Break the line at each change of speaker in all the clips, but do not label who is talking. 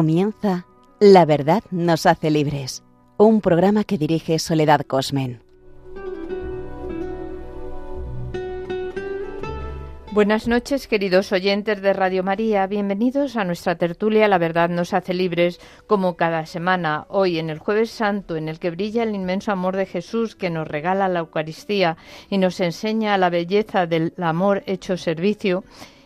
Comienza La verdad nos hace libres, un programa que dirige Soledad Cosmen.
Buenas noches, queridos oyentes de Radio María. Bienvenidos a nuestra tertulia La verdad nos hace libres, como cada semana, hoy en el Jueves Santo, en el que brilla el inmenso amor de Jesús que nos regala la Eucaristía y nos enseña la belleza del amor hecho servicio.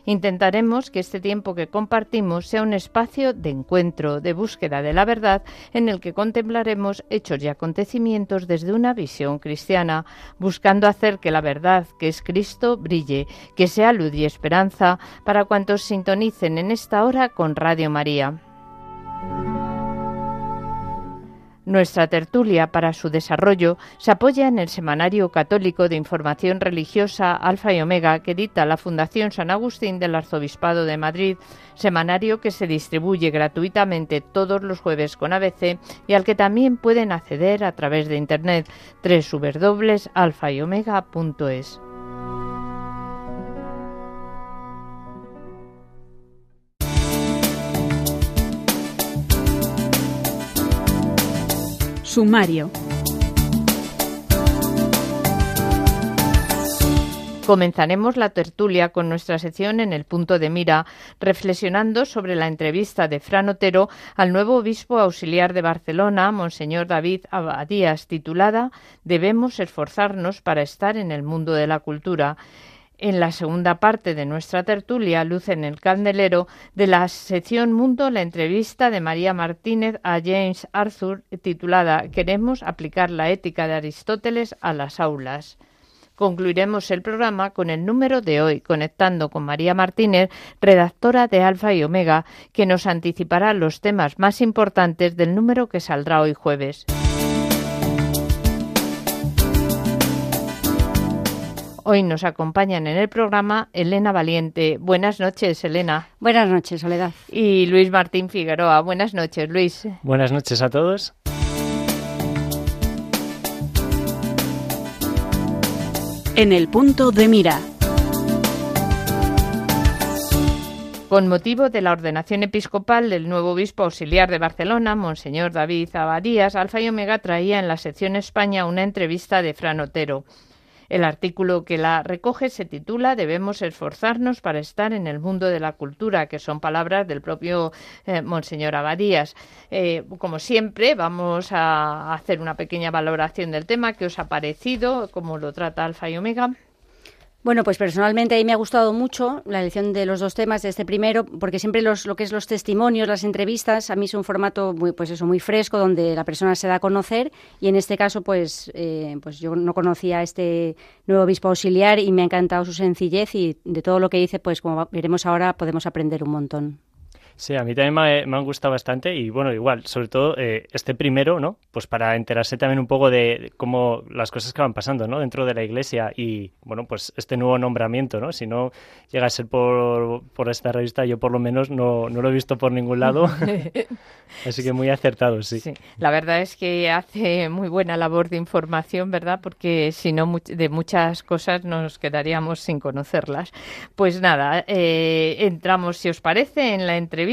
Intentaremos que este tiempo que compartimos sea un espacio de encuentro, de búsqueda de la verdad, en el que contemplaremos hechos y acontecimientos desde una visión cristiana, buscando hacer que la verdad, que es Cristo, brille, que sea luz y esperanza para cuantos sintonicen en esta hora con Radio María. Nuestra tertulia para su desarrollo se apoya en el Semanario Católico de Información Religiosa Alfa y Omega que edita la Fundación San Agustín del Arzobispado de Madrid, semanario que se distribuye gratuitamente todos los jueves con ABC y al que también pueden acceder a través de internet www.alfayomega.es.
Sumario.
Comenzaremos la tertulia con nuestra sección en el punto de mira, reflexionando sobre la entrevista de Fran Otero al nuevo obispo auxiliar de Barcelona, Monseñor David Abadías, titulada Debemos esforzarnos para estar en el mundo de la cultura en la segunda parte de nuestra tertulia, Luz en el Candelero, de la sección Mundo, la entrevista de María Martínez a James Arthur, titulada Queremos aplicar la ética de Aristóteles a las aulas. Concluiremos el programa con el número de hoy, conectando con María Martínez, redactora de Alfa y Omega, que nos anticipará los temas más importantes del número que saldrá hoy jueves. Hoy nos acompañan en el programa Elena Valiente. Buenas noches, Elena.
Buenas noches, Soledad.
Y Luis Martín Figueroa. Buenas noches, Luis.
Buenas noches a todos.
En el punto de mira.
Con motivo de la ordenación episcopal del nuevo obispo auxiliar de Barcelona, Monseñor David Abadías, Alfa y Omega traía en la sección España una entrevista de Fran Otero. El artículo que la recoge se titula Debemos esforzarnos para estar en el mundo de la cultura, que son palabras del propio eh, Monseñor Abadías. Eh, como siempre, vamos a hacer una pequeña valoración del tema que os ha parecido, cómo lo trata Alfa y Omega.
Bueno, pues personalmente ahí me ha gustado mucho la elección de los dos temas de este primero, porque siempre los, lo que es los testimonios, las entrevistas, a mí es un formato muy, pues eso, muy fresco, donde la persona se da a conocer, y en este caso, pues, eh, pues yo no conocía a este nuevo obispo auxiliar y me ha encantado su sencillez y de todo lo que dice, pues como veremos ahora, podemos aprender un montón.
Sí, a mí también me, han gustado bastante y bueno, igual, sobre todo eh, este primero, ¿no? Pues para enterarse también un poco de, cómo las cosas que van pasando, ¿no? Dentro de la iglesia y bueno, pues este nuevo nombramiento, ¿no? Si no llega a ser por, por esta revista, yo por lo menos no, no lo he visto por ningún lado. Así que muy acertado, sí. sí.
La verdad es que hace muy buena labor de información, ¿verdad? Porque si no, de muchas cosas nos quedaríamos sin conocerlas. Pues nada, eh, entramos, si os parece, en la entrevista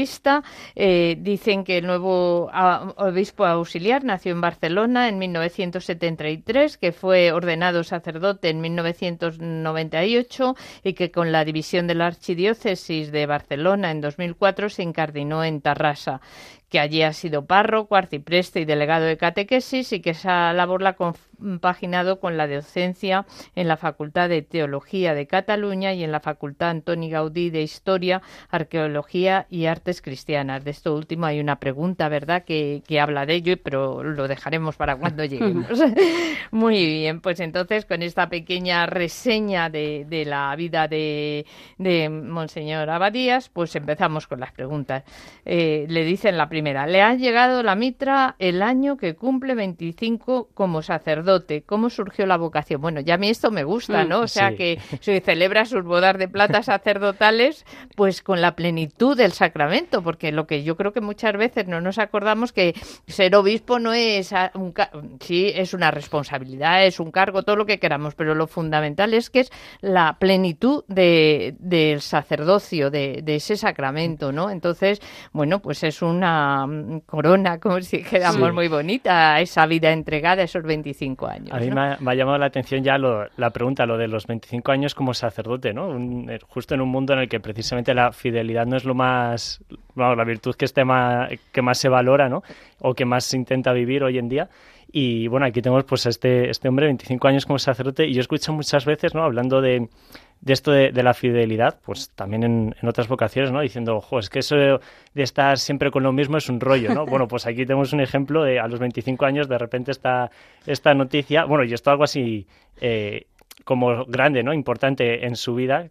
Eh, dicen que el nuevo obispo auxiliar nació en Barcelona en 1973, que fue ordenado sacerdote en 1998 y que con la división de la archidiócesis de Barcelona en 2004 se incardinó en Tarrasa que allí ha sido párroco, arcipreste y delegado de catequesis y que esa labor la ha compaginado con la docencia en la Facultad de Teología de Cataluña y en la Facultad Antoni Gaudí de Historia, Arqueología y Artes Cristianas. De esto último hay una pregunta, ¿verdad?, que, habla de ello, pero lo dejaremos para cuando lleguemos. Muy bien, pues entonces con esta pequeña reseña de, la vida de, de Monseñor Abadías, pues empezamos con las preguntas. Eh, le dicen la primera primera. Le ha llegado la mitra el año que cumple 25 como sacerdote. ¿Cómo surgió la vocación? Bueno, ya a mí esto me gusta, mm. ¿no? O sea, que se celebra sus bodas de plata sacerdotales pues con la plenitud del sacramento, porque lo que yo creo que muchas veces no nos acordamos que ser obispo no es un sí, es una responsabilidad, es un cargo, todo lo que queramos, pero lo fundamental es que es la plenitud de, del sacerdocio, de, de ese sacramento, ¿no? Entonces, bueno, pues es una mm, corona, como si dijéramos, muy bonita, esa vida entregada, esos 25 años.
A mí me, ha, llamado la atención ya la pregunta, lo de los 25 años como sacerdote, ¿no? Eh, justo en un mundo en el que precisamente la fidelidad no es lo más, la virtud que, esté más, que más se valora, ¿no? O que más se intenta vivir hoy en día. Y bueno, aquí tenemos pues a este, este hombre, 25 años como sacerdote, y yo escucho muchas veces, ¿no? Hablando de, de esto de, la fidelidad, pues también en, en, otras vocaciones, ¿no? Diciendo, ojo, es que eso de, estar siempre con lo mismo es un rollo, ¿no? Bueno, pues aquí tenemos un ejemplo de a los 25 años de repente esta, esta noticia, bueno, y esto algo así eh, como grande, ¿no? Importante en su vida,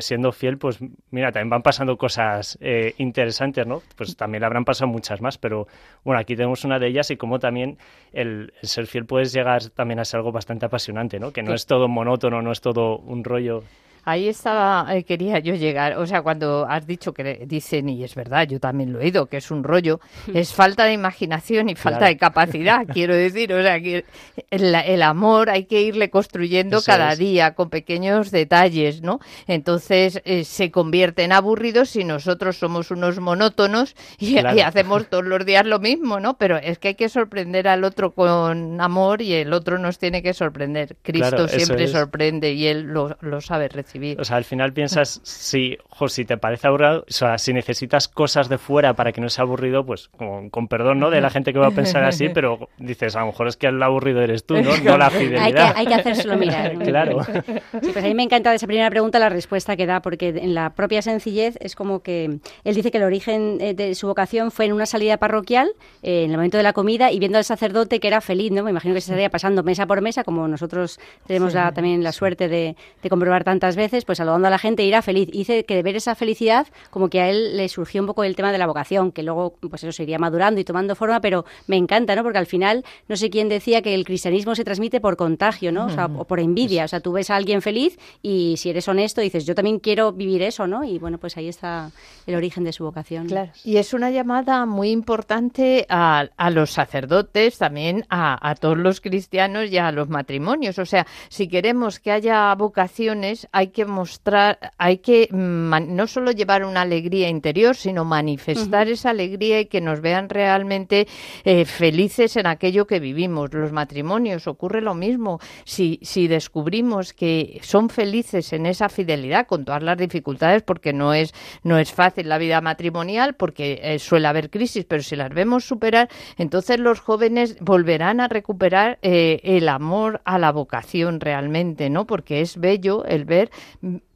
siendo fiel, pues mira, también van pasando cosas eh, interesantes, ¿no? Pues también habrán pasado muchas más, pero bueno, aquí tenemos una de ellas y como también el, ser fiel puedes llegar también a ser algo bastante apasionante, ¿no? Que no es todo monótono, no es todo un rollo.
Ahí estaba, eh, quería yo llegar. O sea, cuando has dicho que dicen, y es verdad, yo también lo he oído, que es un rollo, es falta de imaginación y falta de capacidad, quiero decir. O sea, que el, amor hay que irle construyendo cada día con pequeños detalles, ¿no? Entonces eh, se convierte en aburridos si nosotros somos unos monótonos y, hacemos todos los días lo mismo, ¿no? Pero es que hay que sorprender al otro con amor y el otro nos tiene que sorprender. Cristo siempre sorprende y él lo, lo sabe recibir.
O sea, al final piensas, si, si te parece aburrido, o sea, si necesitas cosas de fuera para que no sea aburrido, pues con, perdón, ¿no? De la gente que va a pensar así, pero dices, a lo mejor es que el aburrido eres tú, ¿no? No la fidelidad.
Hay que, hay que hacérselo mirar.
claro.
Sí, pues a mí me encanta de esa primera pregunta la respuesta que da, porque en la propia sencillez es como que él dice que el origen eh, de su vocación fue en una salida parroquial, eh, en el momento de la comida, y viendo al sacerdote que era feliz, ¿no? Me imagino que se estaría pasando mesa por mesa, como nosotros tenemos también la suerte de, de comprobar tantas veces veces, pues saludando a la gente, irá feliz. Y dice que de ver esa felicidad, como que a él le surgió un poco el tema de la vocación, que luego, pues eso se iría madurando y tomando forma, pero me encanta, ¿no? Porque al final, no sé quién decía que el cristianismo se transmite por contagio, ¿no? O, sea, o por envidia. O sea, tú ves a alguien feliz y si eres honesto dices, yo también quiero vivir eso, ¿no? Y bueno, pues ahí está el origen de su vocación.
Claro. Y es una llamada muy importante a, a los sacerdotes, también a, a todos los cristianos y a los matrimonios. O sea, si queremos que haya vocaciones, hay que mostrar, hay que no solo llevar una alegría interior, sino manifestar esa alegría y que nos vean realmente eh, felices en aquello que vivimos. Los matrimonios ocurre lo mismo. Si, si descubrimos que son felices en esa fidelidad, con todas las dificultades, porque no es, no es fácil la vida matrimonial, porque eh, suele haber crisis, pero si las vemos superar, entonces los jóvenes volverán a recuperar eh, el amor a la vocación realmente, ¿no? Porque es bello el ver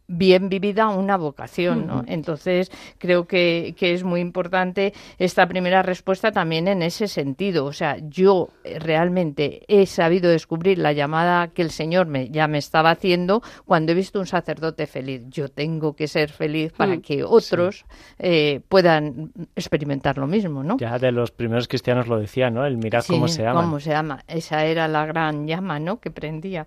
bien vivida una vocación, ¿no? Entonces, creo que, que, es muy importante esta primera respuesta también en ese sentido. O sea, yo eh, realmente he sabido descubrir la llamada que el Señor me, ya me estaba haciendo cuando he visto un sacerdote feliz. Yo tengo que ser feliz para mm. que otros eh, puedan experimentar lo mismo, ¿no?
Ya de los primeros cristianos lo decía, ¿no? El mirar cómo se llama.
cómo se llama. Esa era la gran llama, ¿no? Que prendía.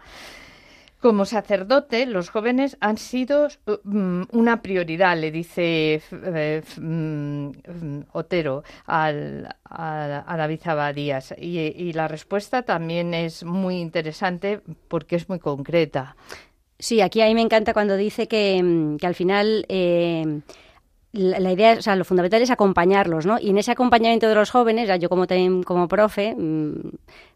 Como sacerdote, los jóvenes han sido mm, una prioridad, le dice eh, mm, Otero al, a, David Abadías. Y, la respuesta también es muy interesante porque es muy concreta.
Sí, aquí a mí me encanta cuando dice que, mm, al final... Eh, la, idea, o sea, lo fundamental es acompañarlos, ¿no? Y en ese acompañamiento de los jóvenes, yo como, como profe,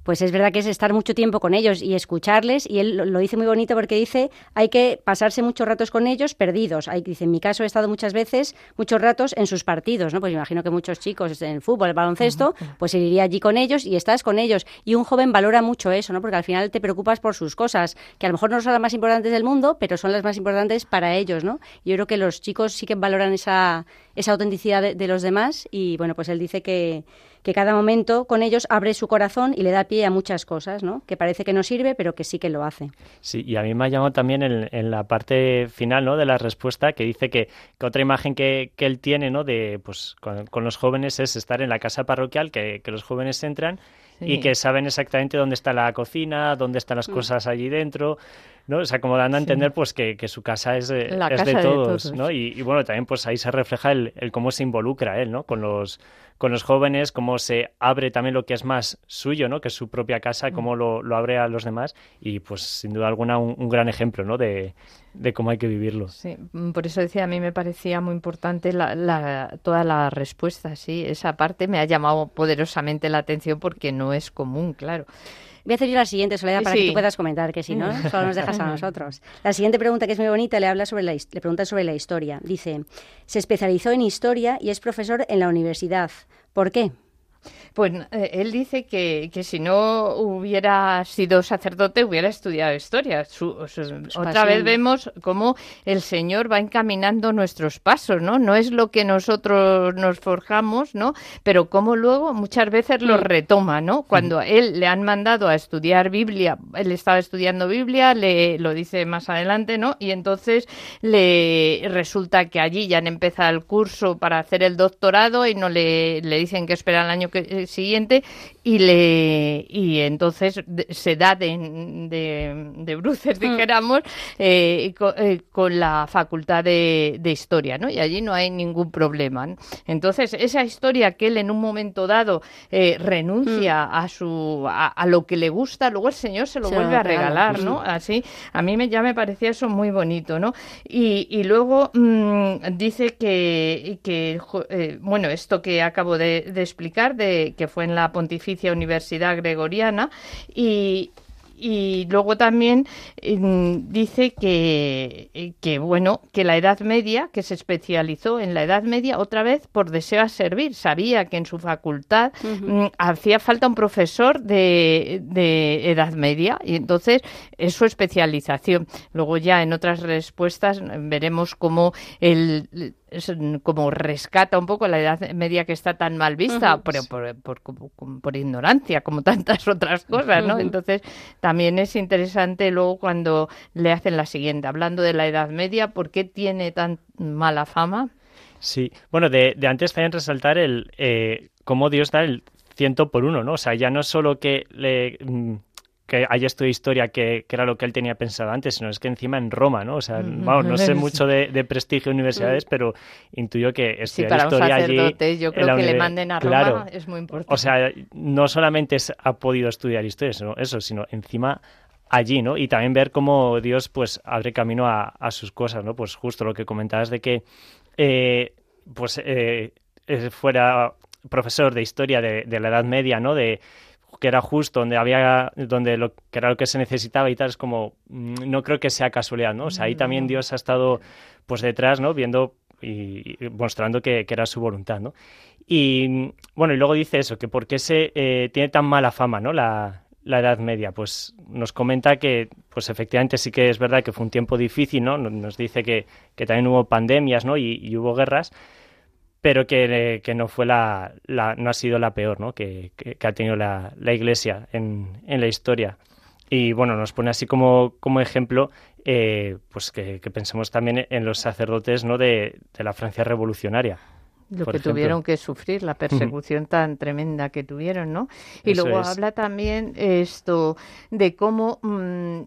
pues es verdad que es estar mucho tiempo con ellos y escucharles. Y él lo, dice muy bonito porque dice, hay que pasarse muchos ratos con ellos perdidos. Hay, dice, en mi caso he estado muchas veces, muchos ratos en sus partidos, ¿no? Pues imagino que muchos chicos en el fútbol, el baloncesto, pues iría allí con ellos y estás con ellos. Y un joven valora mucho eso, ¿no? Porque al final te preocupas por sus cosas, que a lo mejor no son las más importantes del mundo, pero son las más importantes para ellos, ¿no? Yo creo que los chicos sí que valoran esa, esa autenticidad de los demás y, bueno, pues él dice que que cada momento con ellos abre su corazón y le da pie a muchas cosas, ¿no? Que parece que no sirve, pero que sí que lo hace.
Sí, y a mí me ha llamado también en, la parte final, ¿no? De la respuesta que dice que, otra imagen que, él tiene, ¿no? De, pues, con, los jóvenes es estar en la casa parroquial, que, que los jóvenes entran y que saben exactamente dónde está la cocina, dónde están las mm. cosas allí dentro, ¿no? O sea, como dando a entender pues que, su casa es, de, todos, ¿no? Y, bueno, también pues ahí se refleja el, el, cómo se involucra él, ¿no? Con los, con los jóvenes, cómo se abre también lo que es más suyo, ¿no? Que es su propia casa, mm. cómo lo, lo abre a los demás y pues sin duda alguna un, gran ejemplo, ¿no? De, de, cómo hay que vivirlo.
Sí, mm, por eso decía, a mí me parecía muy importante la, toda la respuesta, sí, esa parte me ha llamado poderosamente la atención porque no es común, claro.
Voy a hacer yo la siguiente, Soledad, para que tú puedas comentar, que si no, solo nos dejas a nosotros. La siguiente pregunta, que es muy bonita, le, habla sobre la, le pregunta sobre la historia. Dice, se especializó en historia y es profesor en la universidad. ¿Por qué?
Pues eh, él dice que, que, si no hubiera sido sacerdote, hubiera estudiado historia. otra vez vemos cómo el Señor va encaminando nuestros pasos, ¿no? No es lo que nosotros nos forjamos, ¿no? Pero cómo luego muchas veces lo mm. retoma, ¿no? Cuando a él le han mandado a estudiar Biblia, él estaba estudiando Biblia, le lo dice más adelante, ¿no? Y entonces le resulta que allí ya han empezado el curso para hacer el doctorado y no le, le dicen que espera el año que siguiente y le y entonces se da de, de, bruces, mm. dijéramos, eh, eh, con, la facultad de, historia, ¿no? Y allí no hay ningún problema. Entonces, esa historia que él en un momento dado eh, renuncia mm. a su a, lo que le gusta, luego el Señor se lo vuelve a regalar, ¿no? Así, a mí me, ya me parecía eso muy bonito, ¿no? Y, y luego mm, dice que, que bueno, esto que acabo de, de explicar, de que fue en la Pontificia Universidad Gregoriana y, y luego también mm, dice que, que, bueno, que la Edad Media, que se especializó en la Edad Media otra vez por deseo a servir. Sabía que en su facultad mm, hacía falta un profesor de, de, Edad Media y entonces es su especialización. Luego ya en otras respuestas veremos cómo el como rescata un poco la Edad Media que está tan mal vista, pero por, por, por, ignorancia, como tantas otras cosas, ¿no? Entonces, también es interesante luego cuando le hacen la siguiente, hablando de la Edad Media, ¿por qué tiene tan mala fama?
Sí, bueno, de, de antes también resaltar el eh, cómo Dios da el ciento por uno, ¿no? O sea, ya no solo que le mm, que haya estudiado historia, que, era lo que él tenía pensado antes, sino es que encima en Roma, ¿no? O sea, vamos, no sé mucho de, prestigio de universidades, mm. pero intuyo que estudiar
para
historia
allí... yo creo que le manden a Roma es muy importante.
O sea, no solamente ha podido estudiar historia, sino eso, sino encima allí, ¿no? Y también ver cómo Dios, pues, abre camino a, sus cosas, ¿no? Pues justo lo que comentabas de que, eh, pues, eh, fuera profesor de historia de, de la Edad Media, ¿no? De que era justo, donde había, donde lo que era lo que se necesitaba y tal, es como, mm, no creo que sea casualidad, ¿no? O sea, ahí también Dios ha estado, pues, detrás, ¿no? Viendo y, mostrando que, era su voluntad, ¿no? Y, bueno, y luego dice eso, que por qué se eh, tiene tan mala fama, ¿no? La, Edad Media, pues nos comenta que, pues efectivamente sí que es verdad que fue un tiempo difícil, ¿no? Nos dice que, que también hubo pandemias, ¿no? y hubo guerras, pero que, que, no fue la, la, no ha sido la peor ¿no? que, que, ha tenido la, la Iglesia en, en, la historia. Y bueno, nos pone así como, como ejemplo, eh, pues que, pensemos también en los sacerdotes ¿no? de, de la Francia revolucionaria.
Lo que tuvieron que sufrir, la persecución tan tremenda que tuvieron, ¿no? Y luego habla también esto de cómo mm,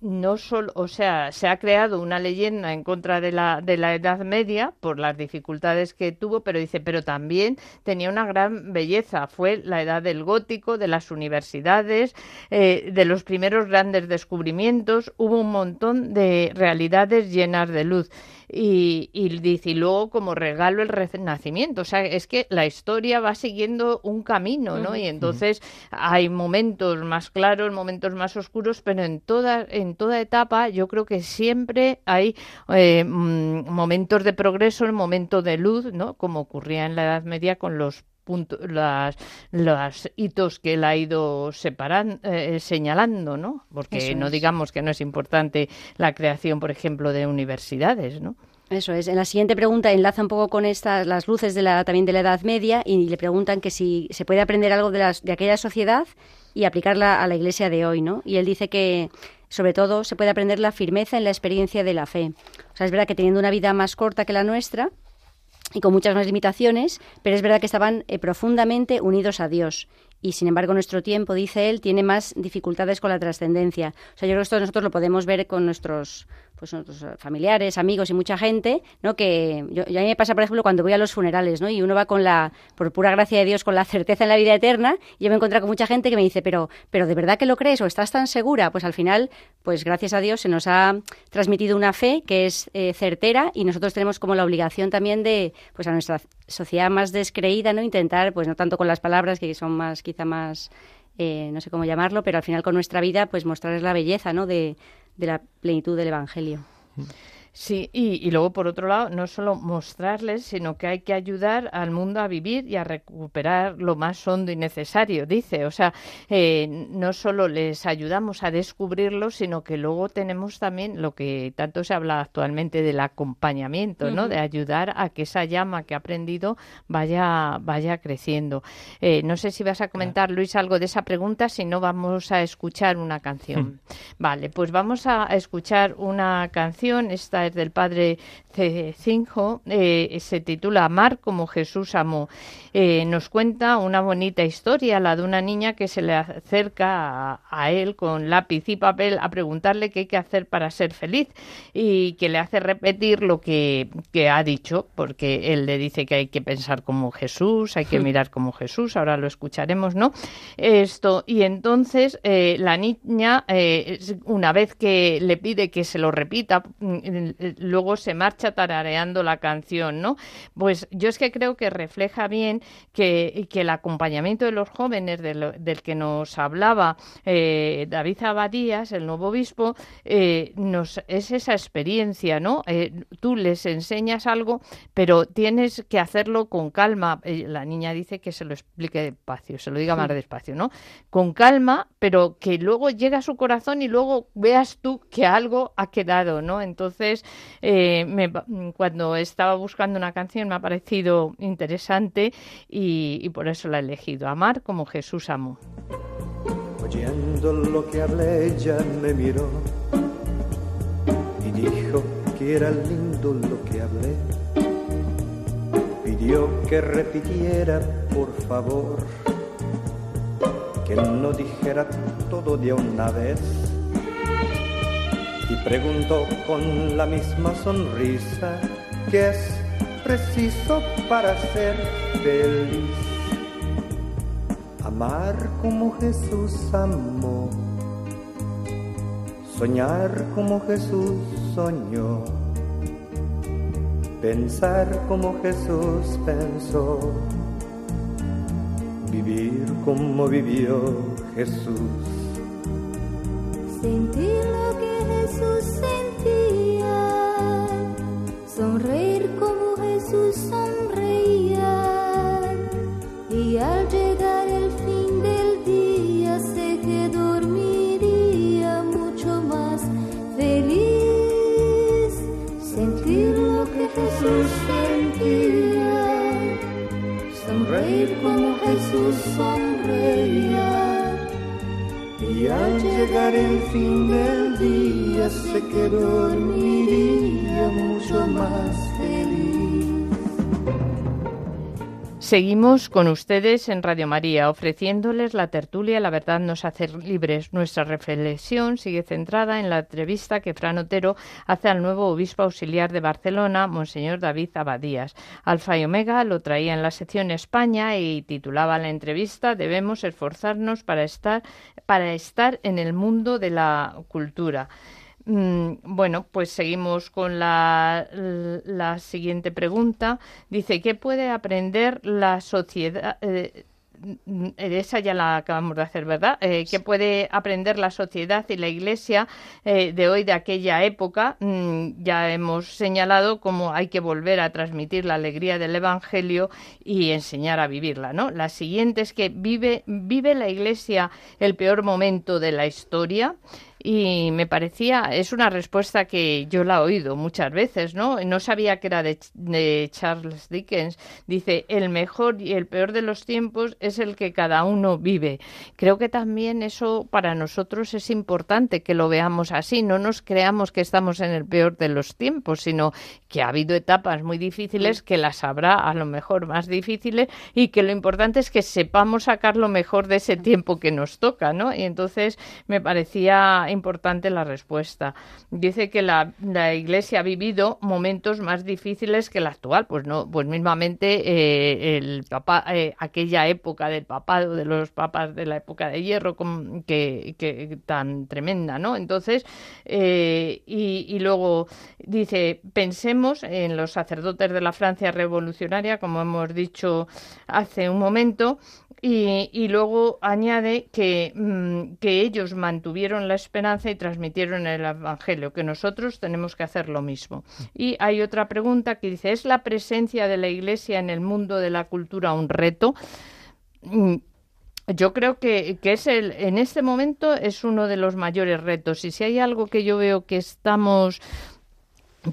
no solo, o sea, se ha creado una leyenda en contra de la, de la Edad Media por las dificultades que tuvo, pero dice, pero también tenía una gran belleza. Fue la edad del gótico, de las universidades, eh, de los primeros grandes descubrimientos. Hubo un montón de realidades llenas de luz y, y dice, y luego como regalo el renacimiento. O sea, es que la historia va siguiendo un camino, ¿no? Y entonces hay momentos más claros, momentos más oscuros, pero en toda, en toda etapa yo creo que siempre hay eh, mm, momentos de progreso, el momento de luz, ¿no? Como ocurría en la Edad Media con los las, los hitos que él ha ido separando, eh, señalando, ¿no? Porque no digamos que no es importante la creación, por ejemplo, de universidades, ¿no?
Eso es. En la siguiente pregunta enlaza un poco con estas las luces de la también de la Edad Media y le preguntan que si se puede aprender algo de, las, de aquella sociedad y aplicarla a la Iglesia de hoy, ¿no? Y él dice que sobre todo se puede aprender la firmeza en la experiencia de la fe. O sea, es verdad que teniendo una vida más corta que la nuestra y con muchas más limitaciones, pero es verdad que estaban eh, profundamente unidos a Dios y sin embargo nuestro tiempo, dice él, tiene más dificultades con la trascendencia. O sea, yo creo que esto nosotros lo podemos ver con nuestros pues nuestros familiares, amigos y mucha gente, ¿no? Que yo, a mí me pasa, por ejemplo, cuando voy a los funerales, ¿no? Y uno va con la, por pura gracia de Dios, con la certeza en la vida eterna, y yo me encuentro con mucha gente que me dice, pero, pero ¿de verdad que lo crees o estás tan segura? Pues al final, pues gracias a Dios se nos ha transmitido una fe que es eh, certera y nosotros tenemos como la obligación también de, pues a nuestra sociedad más descreída, ¿no? Intentar, pues no tanto con las palabras, que son más, quizá más... Eh, no sé cómo llamarlo, pero al final con nuestra vida, pues mostrarles la belleza, ¿no? De, de la plenitud del Evangelio.
Sí, y, luego por otro lado, no solo mostrarles, sino que hay que ayudar al mundo a vivir y a recuperar lo más hondo y necesario, dice. O sea, eh, no solo les ayudamos a descubrirlo, sino que luego tenemos también lo que tanto se habla actualmente del acompañamiento, ¿no? De ayudar a que esa llama que ha aprendido vaya, vaya creciendo. Eh, no sé si vas a comentar, Luis, algo de esa pregunta, si no vamos a escuchar una canción. Vale, pues vamos a escuchar una canción. Esta es del padre Cinjo, eh, se titula Amar como Jesús amó. Eh, nos cuenta una bonita historia, la de una niña que se le acerca a, él con lápiz y papel a preguntarle qué hay que hacer para ser feliz y que le hace repetir lo que, ha dicho, porque él le dice que hay que pensar como Jesús, hay que hmm. mirar como Jesús, ahora lo escucharemos, ¿no? Esto, y entonces eh, la niña, una vez que le pide que se lo repita, mm, luego se marcha tarareando la canción, ¿no? Pues yo es que creo que refleja bien que, que el acompañamiento de los jóvenes del, que nos hablaba eh, David Abadías, el nuevo obispo, eh, nos, es esa experiencia, ¿no? Eh, tú les enseñas algo, pero tienes que hacerlo con calma. la niña dice que se lo explique despacio, se lo diga más despacio, ¿no? Con calma, pero que luego llegue a su corazón y luego veas tú que algo ha quedado, ¿no? Entonces, me, cuando estaba buscando una canción me ha parecido interesante y, por eso la he elegido. Amar como Jesús amó.
Oyendo lo que hablé, ella me miró y dijo que era lindo lo que hablé. Pidió que repitiera, por favor, que no dijera todo de una vez y preguntó con la misma sonrisa qué es preciso para ser feliz. Amar como Jesús amó, soñar como Jesús soñó, pensar como Jesús pensó, vivir como vivió Jesús.
Sentir lo que Jesús sentía, sonreír como Jesús sonreía, y al llegar el fin del día sé que dormiría mucho más feliz, sentir lo que Jesús sentía, sonreír como Jesús sonreía. Y al llegar el fin del día sé que dormiría mucho más
Seguimos con ustedes en Radio María, ofreciéndoles la tertulia La verdad nos hace libres. Nuestra reflexión sigue centrada en la entrevista que Fran Otero hace al nuevo obispo auxiliar de Barcelona, Monseñor David Abadías. Alfa y Omega lo traía en la sección España y titulaba la entrevista Debemos esforzarnos para estar, para estar en el mundo de la cultura. Mm, bueno, pues seguimos con la, la, siguiente pregunta. Dice, ¿qué puede aprender la sociedad? Eh, mm, esa ya la acabamos de hacer, ¿verdad? Eh, ¿Qué puede aprender la sociedad y la Iglesia eh, de hoy, de aquella época? Mm, ya hemos señalado cómo hay que volver a transmitir la alegría del Evangelio y enseñar a vivirla, ¿no? La siguiente es que vive, vive la Iglesia el peor momento de la historia. Y me parecía, es una respuesta que yo la he oído muchas veces, ¿no? No sabía que era de, de Charles Dickens. Dice, el mejor y el peor de los tiempos es el que cada uno vive. Creo que también eso para nosotros es importante que lo veamos así, no nos creamos que estamos en el peor de los tiempos, sino que ha habido etapas muy difíciles que las habrá a lo mejor más difíciles y que lo importante es que sepamos sacar lo mejor de ese tiempo que nos toca, ¿no? Y entonces me parecía importante la respuesta. Dice que la, la Iglesia ha vivido momentos más difíciles que la actual, pues no, pues mismamente eh, el papá, eh, aquella época del papado de los papas de la época de hierro que, tan tremenda, ¿no? Entonces eh, y luego dice pensemos en los sacerdotes de la Francia revolucionaria, como hemos dicho hace un momento, y, y luego añade que, mm, que ellos mantuvieron la esperanza y transmitieron el Evangelio, que nosotros tenemos que hacer lo mismo. Y hay otra pregunta que dice, ¿es la presencia de la Iglesia en el mundo de la cultura un reto? Mm, yo creo que, que, es el, en este momento es uno de los mayores retos. Y si hay algo que yo veo que estamos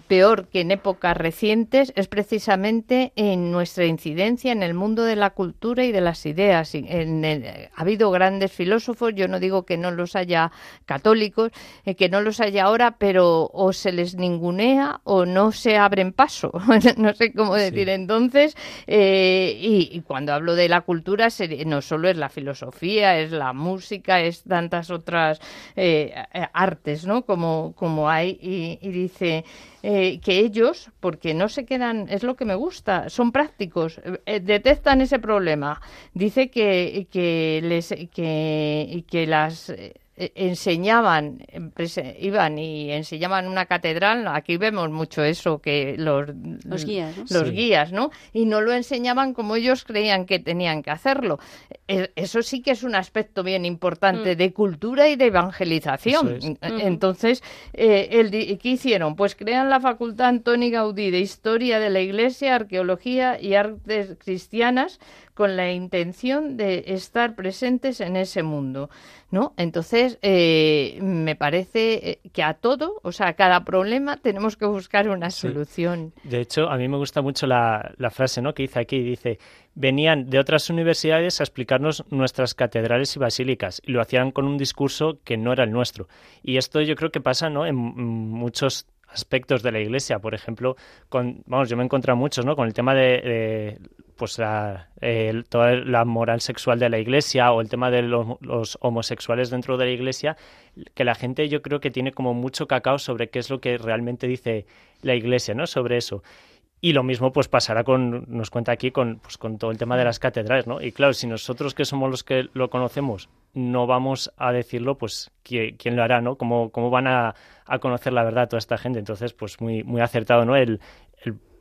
peor que en épocas recientes es precisamente en nuestra incidencia en el mundo de la cultura y de las ideas. En el, ha habido grandes filósofos, yo no digo que no los haya católicos, eh, que no los haya ahora, pero o se les ningunea o no se abren paso. no sé cómo decir. Sí. Entonces, eh, y, y, cuando hablo de la cultura, no solo es la filosofía, es la música, es tantas otras eh, artes, ¿no? Como, como hay. y, y dice eh, que ellos, porque no se quedan, es lo que me gusta, son prácticos, eh, detectan ese problema. Dice que, que, les, que, que las eh, enseñaban, iban y enseñaban una catedral, aquí vemos mucho eso, que los,
los guías, ¿no?
Los
sí.
guías, ¿no? Y no lo enseñaban como ellos creían que tenían que hacerlo. E, eso sí que es un aspecto bien importante mm. de cultura y de evangelización. Es. Entonces, eh, el, ¿qué hicieron? Pues crean la Facultad Antoni Gaudí de Historia de la Iglesia, Arqueología y Artes Cristianas con la intención de estar presentes en ese mundo, ¿no? Entonces, eh, me parece eh, que a todo, o sea, a cada problema tenemos que buscar una sí. solución.
De hecho, a mí me gusta mucho la, la frase, ¿no? Que dice aquí, dice, venían de otras universidades a explicarnos nuestras catedrales y basílicas y lo hacían con un discurso que no era el nuestro. Y esto yo creo que pasa, ¿no? En muchos aspectos de la iglesia, por ejemplo, con, vamos, yo me he encontrado muchos, ¿no? Con el tema de, de pues la, toda la moral sexual de la iglesia o el tema de los, homosexuales dentro de la iglesia, que la gente yo creo que tiene como mucho cacao sobre qué es lo que realmente dice la iglesia, ¿no? Sobre eso. Y lo mismo pues pasará con, nos cuenta aquí, con, pues, con todo el tema de las catedrales, ¿no? Y claro, si nosotros que somos los que lo conocemos no vamos a decirlo, pues ¿quién, lo hará, ¿no? ¿Cómo, cómo van a, a, conocer la verdad toda esta gente? Entonces, pues muy, muy acertado, ¿no? El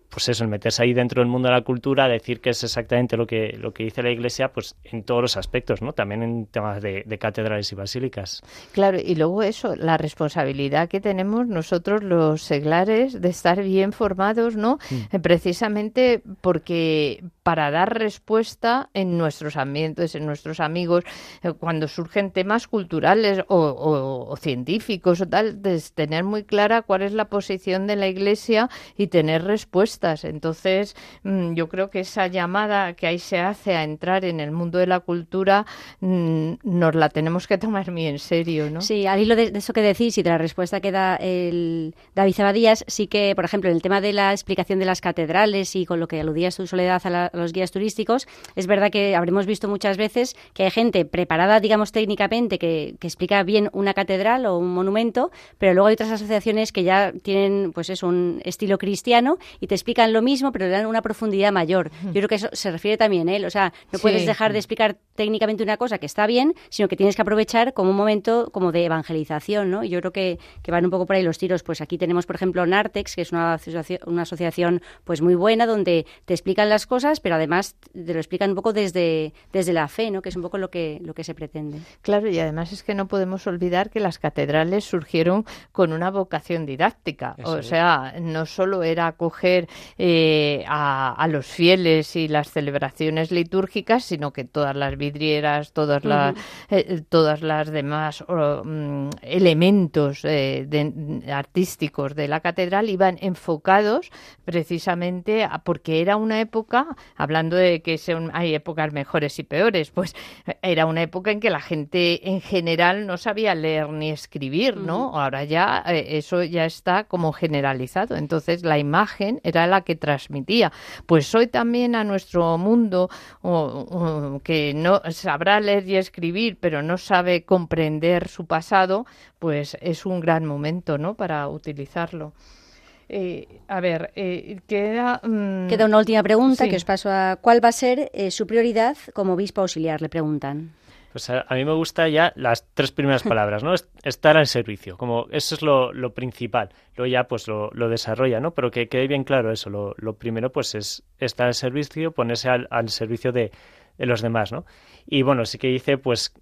pues eso, el meterse ahí dentro del mundo de la cultura, decir que es exactamente lo que, lo que dice la Iglesia, pues en todos los aspectos, ¿no? También en temas de, de catedrales y basílicas.
Claro, y luego eso, la responsabilidad que tenemos nosotros los seglares de estar bien formados, ¿no? Mm. Precisamente porque para dar respuesta en nuestros ambientes, en nuestros amigos, eh, cuando surgen temas culturales o, o, o científicos o tal, de tener muy clara cuál es la posición de la Iglesia y tener respuesta entonces, mm, yo creo que esa llamada que ahí se hace a entrar en el mundo de la cultura mm, nos la tenemos que tomar muy en serio, ¿no?
Sí, al hilo de, eso que decís y de la respuesta que da el David Zabadías, sí que, por ejemplo, en el tema de la explicación de las catedrales y con lo que aludías tu Soledad a, la, los guías turísticos, es verdad que habremos visto muchas veces que hay gente preparada, digamos, técnicamente que, explica bien una catedral o un monumento, pero luego hay otras asociaciones que ya tienen, pues eso, un estilo cristiano y te lo mismo, pero le dan una profundidad mayor. Yo creo que eso se refiere también él. O sea, no sí. puedes dejar de explicar técnicamente una cosa que está bien, sino que tienes que aprovechar como un momento como de evangelización, ¿no? Y yo creo que, que, van un poco por ahí los tiros. Pues aquí tenemos, por ejemplo, Nartex, que es una asociación, una asociación pues muy buena, donde te explican las cosas, pero además te lo explican un poco desde, desde la fe, ¿no? Que es un poco lo que, lo que se pretende.
Claro, y además es que no podemos olvidar que las catedrales surgieron con una vocación didáctica. Eso o sea, no solo era coger eh, a, los fieles y las celebraciones litúrgicas, sino que todas las vidrieras, todas, las, eh, todas las demás mm, elementos artísticos de la catedral iban enfocados precisamente a, porque era una época, hablando de que son, hay épocas mejores y peores, pues era una época en que la gente en general no sabía leer ni escribir, ¿no? Ahora ya eh, eso ya está como generalizado. Entonces la imagen era la que transmitía. Pues hoy también a nuestro mundo que no sabrá leer y escribir, pero no sabe comprender su pasado, pues es un gran momento, ¿no? Para utilizarlo. Eh, a ver, eh, queda...
Mm, queda una última pregunta que os paso a... ¿Cuál va a ser eh, su prioridad como obispo auxiliar? Le preguntan.
Pues a, mí me gusta ya las tres primeras palabras, ¿no? Estar al servicio, como eso es lo, principal. Luego ya pues lo, desarrolla, ¿no? Pero que quede bien claro eso. Lo, primero pues es estar al servicio, ponerse al, servicio de, los demás, ¿no? Y bueno, sí que dice pues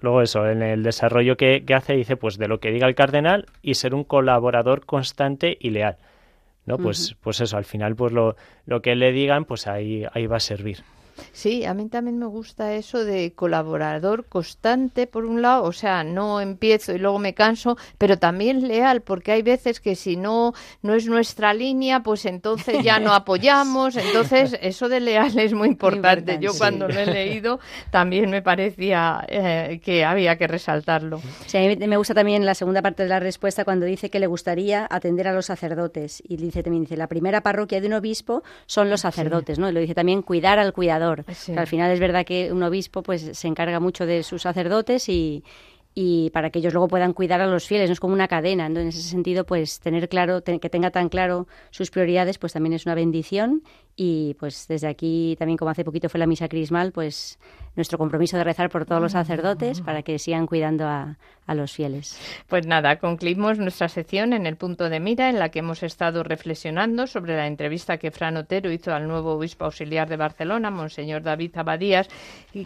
luego eso, en el desarrollo que, hace, dice pues de lo que diga el cardenal y ser un colaborador constante y leal. ¿no? Pues, pues eso, al final, pues lo, lo que le digan, pues ahí, ahí va a servir.
Sí, a mí también me gusta eso de colaborador constante, por un lado, o sea, no empiezo y luego me canso, pero también leal, porque hay veces que si no, no es nuestra línea, pues entonces ya no apoyamos, entonces eso de leal es muy importante. Yo cuando lo he leído también me parecía eh, que había que resaltarlo.
Sí, a mí me gusta también la segunda parte de la respuesta cuando dice que le gustaría atender a los sacerdotes y dice también dice la primera parroquia de un obispo son los sacerdotes, ¿no? Y lo dice también cuidar al cuidador al final es verdad que un obispo pues se encarga mucho de sus sacerdotes y, y para que ellos luego puedan cuidar a los fieles, no es como una cadena. En ese sentido, pues tener claro, que tenga tan claro sus prioridades, pues también es una bendición. Y pues desde aquí también como hace poquito fue la misa crismal, pues nuestro compromiso de rezar por todos los sacerdotes para que sigan cuidando a, los fieles.
Pues nada, concluimos nuestra sección en el punto de mira en la que hemos estado reflexionando sobre la entrevista que Fran Otero hizo al nuevo obispo auxiliar de Barcelona, Monseñor David Abadías,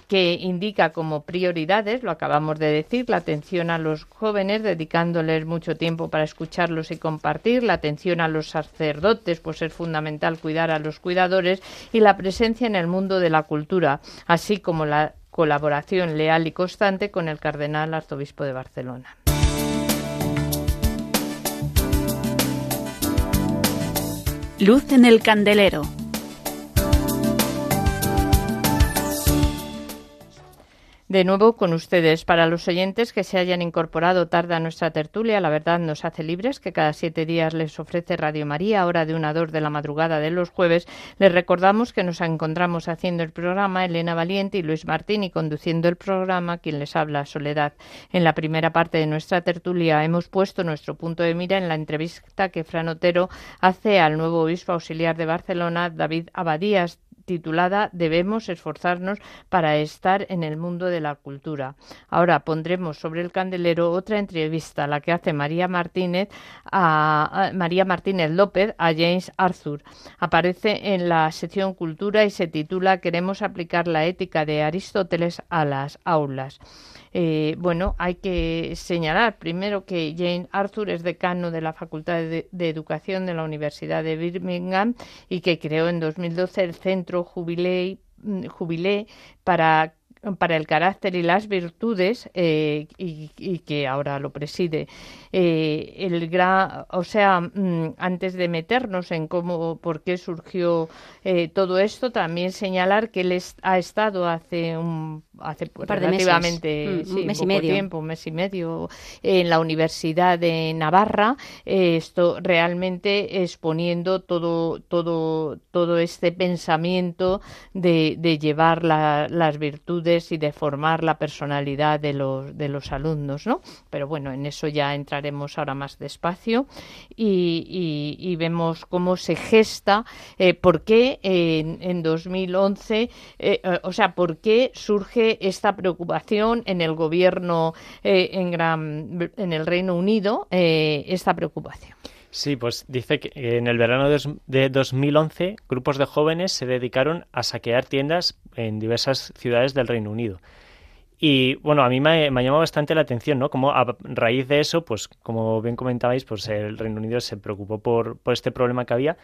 que indica como prioridades, lo acabamos de decir, la atención a los jóvenes, dedicándoles mucho tiempo para escucharlos y compartir, la atención a los sacerdotes, pues es fundamental cuidar a los cuidadores y la presencia en el mundo de la cultura, así como la colaboración leal y constante con el cardenal arzobispo de Barcelona.
Luz en el candelero
De nuevo con ustedes. Para los oyentes que se hayan incorporado tarde a nuestra tertulia, la verdad nos hace libres, que cada siete días les ofrece Radio María, hora de una a de la madrugada de los jueves. Les recordamos que nos encontramos haciendo el programa Elena Valiente y Luis Martín y conduciendo el programa quien les habla, Soledad. En la primera parte de nuestra tertulia hemos puesto nuestro punto de mira en la entrevista que Fran Otero hace al nuevo obispo auxiliar de Barcelona, David Abadías, titulada Debemos esforzarnos para estar en el mundo de la cultura. Ahora pondremos sobre el candelero otra entrevista, la que hace María Martínez a, María Martínez López a James Arthur. Aparece en la sección Cultura y se titula Queremos aplicar la ética de Aristóteles a las aulas. Eh, bueno, hay que señalar primero que Jane Arthur es decano de la Facultad de, Educación de la Universidad de Birmingham y que creó en 2012 el Centro Jubilé, mm, Jubilé para para el carácter y las virtudes eh, y, que ahora lo preside eh, el gran o sea mm, antes de meternos en cómo por qué surgió eh, todo esto también señalar que él ha estado hace un hace relativamente
mm, un mes y medio.
tiempo un mes y medio en la universidad de Navarra esto realmente exponiendo todo todo todo este pensamiento de, de llevar las virtudes y de formar la personalidad de los, de los alumnos, ¿no? Pero bueno, en eso ya entraremos ahora más despacio y, vemos cómo se gesta, eh, por qué en, en 2011, eh, eh, o sea, por qué surge esta preocupación en el gobierno en, gran, en el Reino Unido, esta preocupación.
Sí, pues dice que en el verano de 2011 grupos de jóvenes se dedicaron a saquear tiendas en diversas ciudades del Reino Unido. Y bueno, a mí me, me ha llamado bastante la atención, ¿no? Como a raíz de eso, pues como bien comentabais, pues el Reino Unido se preocupó por, por este problema que había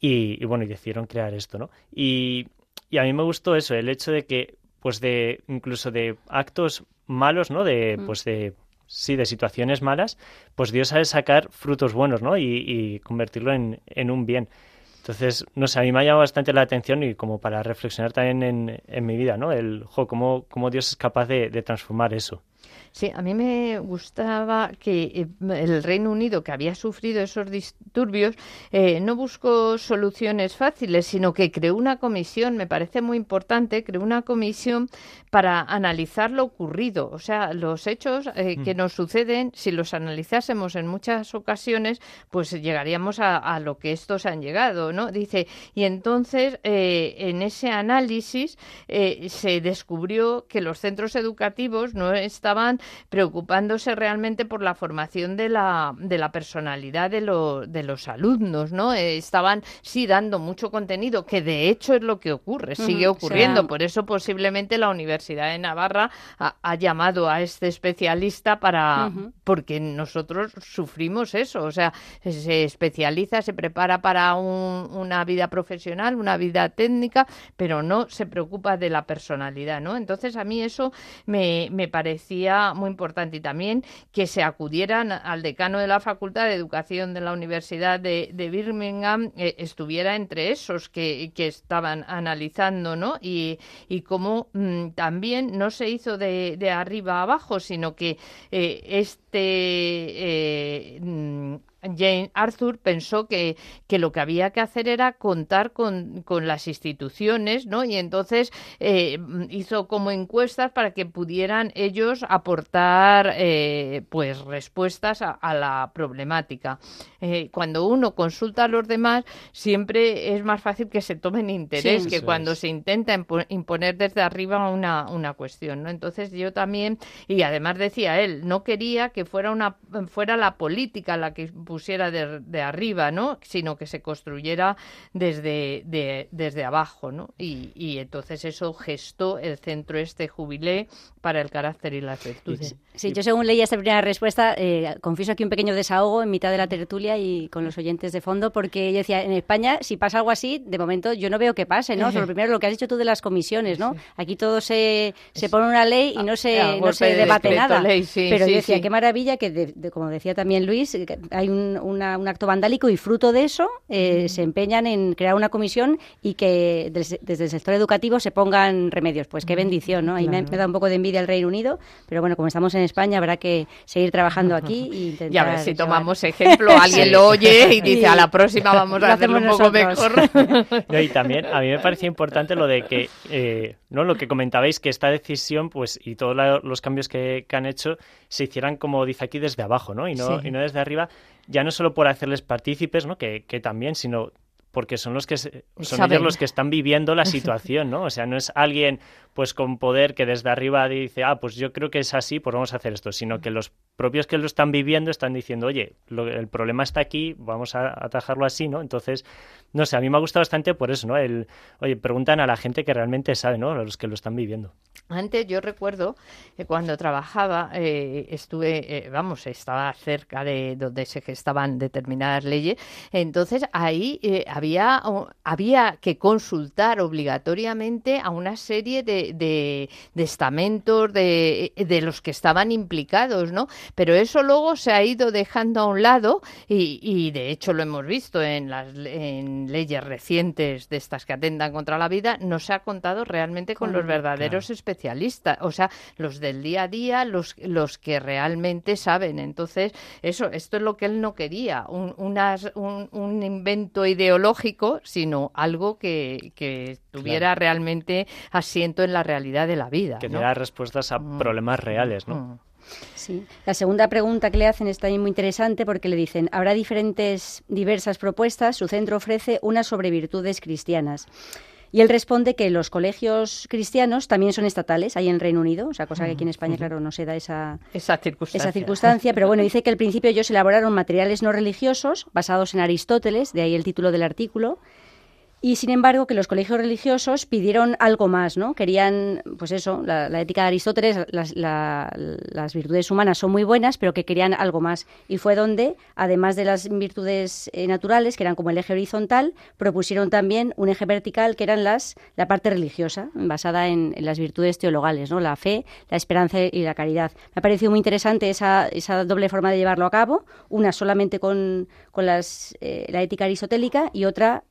y, bueno, y decidieron crear esto, ¿no? Y, y a mí me gustó eso, el hecho de que, pues de, incluso de actos malos, ¿no? De,
Mm.
pues de, sí, de situaciones malas, pues Dios sabe sacar frutos buenos, ¿no? Y, y convertirlo en, en un bien. Entonces, no sé, a mí me ha llamado bastante la atención y como para reflexionar también en, en mi vida, ¿no? El, jo, cómo, Dios es capaz de transformar eso.
Sí, a mí me gustaba que eh, el Reino Unido, que había sufrido esos disturbios, eh, no buscó soluciones fáciles, sino que creó una comisión, me parece muy importante, creó una comisión para analizar lo ocurrido. O sea, los hechos eh, que nos suceden, si los analizásemos en muchas ocasiones, pues llegaríamos a, a lo que estos han llegado, ¿no? Dice, y entonces eh, en ese análisis eh, se descubrió que los centros educativos no estaban preocupándose realmente por la formación de la, de la personalidad de, lo- de los alumnos, ¿no? Eh, estaban sí dando mucho contenido, que de hecho es lo que ocurre, sigue ocurriendo. Por eso posiblemente la Universidad de Navarra ha, ha llamado a este especialista para porque nosotros sufrimos eso, o sea, se- se especializa, se prepara para un- una vida profesional, una vida técnica, pero no se preocupa de la personalidad, ¿no? Entonces a mí eso me, me parecía muy importante y también que se acudieran al decano de la Facultad de Educación de la Universidad de, Birmingham, eh, estuviera entre esos que, que estaban analizando, ¿no? Y, y cómo mm, también no se hizo de, de arriba a abajo, sino que eh, este eh, mm, Jane Arthur pensó que, que lo que había que hacer era contar con, con las instituciones, ¿no? Y entonces eh, hizo como encuestas para que pudieran ellos aportar eh, pues respuestas a, a la problemática. Eh, cuando uno consulta a los demás, siempre es más fácil que se tomen interés
Sí.
que cuando
es.
se intenta impo- imponer desde arriba una, una cuestión, ¿no? Entonces yo también, y además decía él, no quería que fuera una fuera la política la que pusiera de, de arriba, ¿no? Sino que se construyera desde, de- desde abajo, ¿no? Y, y entonces eso gestó el centro este jubilé para el carácter y las virtudes.
Sí, yo según leía esta primera respuesta, eh, confieso aquí un pequeño desahogo en mitad de la tertulia y con los oyentes de fondo, porque yo decía, en España, si pasa algo así, de momento yo no veo que pase, ¿no? Sobre primero lo que has dicho tú de las comisiones, ¿no? Aquí todo se, se pone una ley y no se, no se
de
debate
decreto
nada.
ley, sí,
Pero
sí,
yo decía,
sí.
qué maravilla que, de- de- como decía también Luis, hay un, una- un acto vandálico y fruto de eso eh, se empeñan en crear una comisión y que des- desde el sector educativo se pongan remedios. Pues qué bendición, ¿no? Ahí me, me da un poco de envidia el Reino Unido, pero bueno, como estamos en España, habrá que seguir trabajando aquí e intentar.
Y a ver si
llevar-
tomamos ejemplo, alguien
Sí.
lo oye y dice
Y
a la próxima vamos a hacerlo un poco
nosotros.
mejor.
No, y también a mí me parecía importante lo de que, eh, ¿no? Lo que comentabais, que esta decisión, pues, y todos los cambios que, que han hecho, se hicieran, como dice aquí, desde abajo, ¿no? Y no,
Sí.
y no desde arriba, ya no solo por hacerles partícipes, ¿no? Que, que también, sino porque son los que se- son
Saben.
ellos los que están viviendo la situación, ¿no? O sea, no es alguien pues con poder que desde arriba dice, ah, pues yo creo que es así, pues vamos a hacer esto, sino que los propios que lo están viviendo están diciendo, oye, lo- el problema está aquí, vamos a atajarlo así, ¿no? Entonces, no sé, a mí me ha gustado bastante por eso, ¿no? El, oye, preguntan a la gente que realmente sabe, ¿no? A los que lo están viviendo.
Antes yo recuerdo que cuando trabajaba eh, estuve, eh, vamos, estaba cerca de donde se gestaban determinadas leyes, entonces ahí eh, había, había que consultar obligatoriamente a una serie de, de- de estamentos de, de los que estaban implicados, ¿no? Pero eso luego se ha ido dejando a un lado y, y de hecho lo hemos visto en las en leyes recientes de estas que atentan contra la vida, no se ha contado realmente con los verdaderos especialistas, o sea, los del día a día, los, los que realmente saben. Entonces, eso, esto es lo que él no quería, un, unas- un, un invento ideológico, sino algo que, que tuviera realmente asiento en la realidad de la vida.
Que
¿no?
diera respuestas a
Mm.
problemas reales, ¿no?
Mm.
Sí. La segunda pregunta que le hacen está ahí muy interesante porque le dicen, habrá diferentes, diversas propuestas, su centro ofrece una sobre virtudes cristianas. Y él responde que los colegios cristianos también son estatales, ahí en el Reino Unido, o sea, cosa que aquí en España, claro, no se da esa,
Esa circunstancia.
esa circunstancia, pero bueno, dice que al principio ellos elaboraron materiales no religiosos basados en Aristóteles, de ahí el título del artículo, y sin embargo que los colegios religiosos pidieron algo más, ¿no? Querían, pues eso, la, ética de Aristóteles, las, las, virtudes humanas son muy buenas, pero que querían algo más. Y fue donde, además de las virtudes eh, naturales, que eran como el eje horizontal, propusieron también un eje vertical, que eran las la parte religiosa, basada en, las virtudes teologales, ¿no? La fe, la esperanza y la caridad. Me ha parecido muy interesante esa, esa doble forma de llevarlo a cabo, una solamente con, con las, eh, la ética aristotélica y otra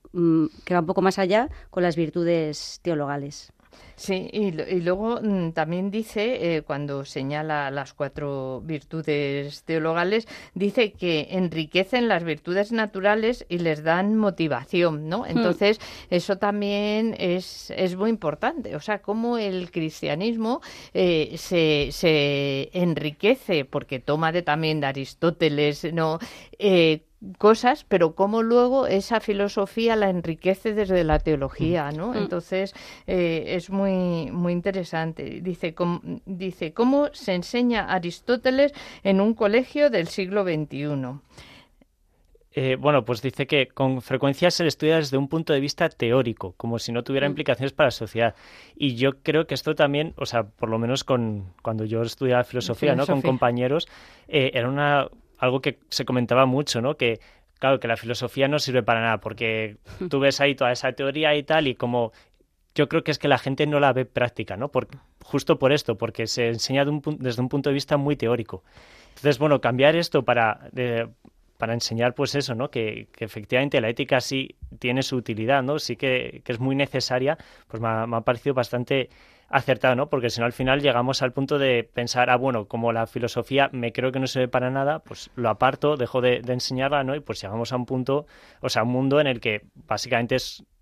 que va un poco más allá con las virtudes teologales.
Sí, y, luego mm, también dice, eh, cuando señala las cuatro virtudes teologales, dice que enriquecen las virtudes naturales y les dan motivación, ¿no? Hmm. Entonces, eso también es, es muy importante. O sea, cómo el cristianismo eh, se, se enriquece, porque toma de también de Aristóteles, ¿no? Eh, cosas, pero cómo luego esa filosofía la enriquece desde la teología, ¿no? Mm. Entonces eh, es muy muy interesante. Dice cómo, dice cómo se enseña Aristóteles en un colegio del siglo XXI.
Eh, bueno, pues dice que con frecuencia se le estudia desde un punto de vista teórico, como si no tuviera mm. implicaciones para la sociedad. Y yo creo que esto también, o sea, por lo menos con cuando yo estudiaba filosofía, ¿no? Con compañeros, eh, era una algo que se comentaba mucho, ¿no? Que claro, que la filosofía no sirve para nada, porque tú ves ahí toda esa teoría y tal, y como yo creo que es que la gente no la ve práctica, ¿no? Por, justo por esto, porque se enseña desde un punto de vista muy teórico. Entonces, bueno, cambiar esto para, para enseñar, pues eso, ¿no? Que, efectivamente la ética sí tiene su utilidad, ¿no? Sí que, es muy necesaria, pues me ha parecido bastante acertado, ¿no? Porque si no, al final llegamos al punto de pensar, ah, bueno, como la filosofía me creo que no sirve para nada, pues lo aparto, dejo de, enseñarla, ¿no? Y pues llegamos a un punto, o sea, un mundo en el que básicamente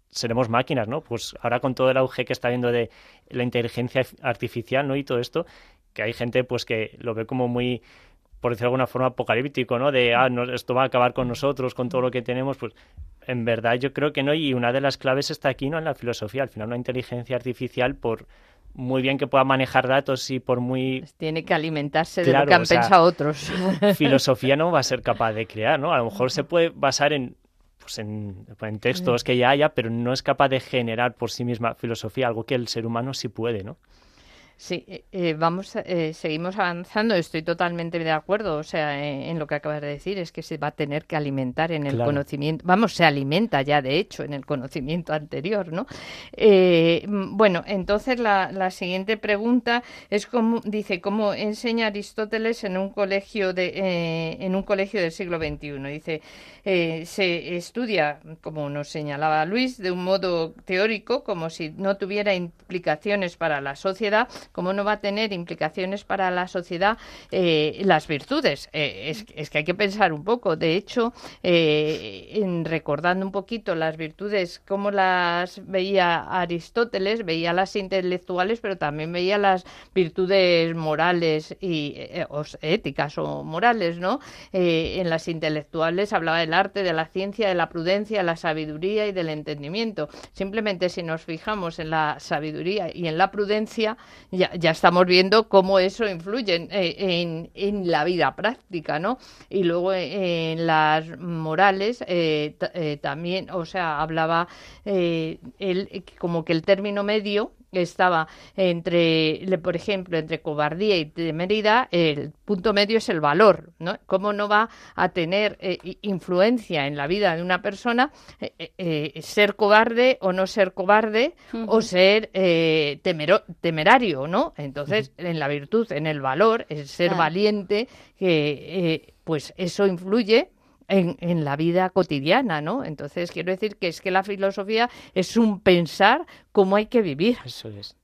seremos máquinas, ¿no? Pues ahora con todo el auge que está viendo de la inteligencia artificial, ¿no? Y todo esto, que hay gente pues que lo ve como muy por decirlo de alguna forma apocalíptico, ¿no? De ah, esto va a acabar con nosotros, con todo lo que tenemos, pues en verdad yo creo que no y una de las claves está aquí, ¿no? En la filosofía, al final una inteligencia artificial por muy bien que pueda manejar datos y por muy...
Pues tiene que alimentarse de lo que han pensado otros.
Filosofía no va a ser capaz de crear, ¿no? A lo mejor se puede basar en, pues en, en textos que ya haya, pero no es capaz de generar por sí misma filosofía, algo que el ser humano sí puede, ¿no?
Sí, eh, eh, vamos, eh, seguimos avanzando. Estoy totalmente de acuerdo, o sea, en, lo que acabas de decir es que se va a tener que alimentar en el conocimiento. Vamos, se alimenta ya, de hecho, en el conocimiento anterior, ¿no? bueno, entonces la, siguiente pregunta es cómo dice cómo enseña Aristóteles en un colegio de en un colegio del siglo XXI. Dice se estudia, como nos señalaba Luis, de un modo teórico, como si no tuviera implicaciones para la sociedad ¿cómo no va a tener implicaciones para la sociedad eh, las virtudes? Eh, es, que hay que pensar un poco. De hecho, eh, en, recordando un poquito las virtudes, cómo las veía Aristóteles, veía las intelectuales, pero también veía las virtudes morales y éticas o morales, ¿no? en las intelectuales hablaba del arte, de la ciencia, de la prudencia, de la sabiduría y del entendimiento. Simplemente si nos fijamos en la sabiduría y en la prudencia, ya, ya estamos viendo cómo eso influye en, eh, en, la vida práctica, ¿no? Y luego eh, en las morales eh, también, o sea, hablaba él como que el término medio estaba entre, por ejemplo, entre cobardía y temeridad, el punto medio es el valor, ¿no? ¿Cómo no va a tener eh, influencia en la vida de una persona eh, eh, ser cobarde o no ser cobarde o ser temerario, ¿no? Entonces, en la virtud, en el valor, el ser valiente, que pues eso influye en, en, la vida cotidiana, ¿no? Entonces, quiero decir que es que la filosofía es un pensar cómo hay que vivir.
Eso es.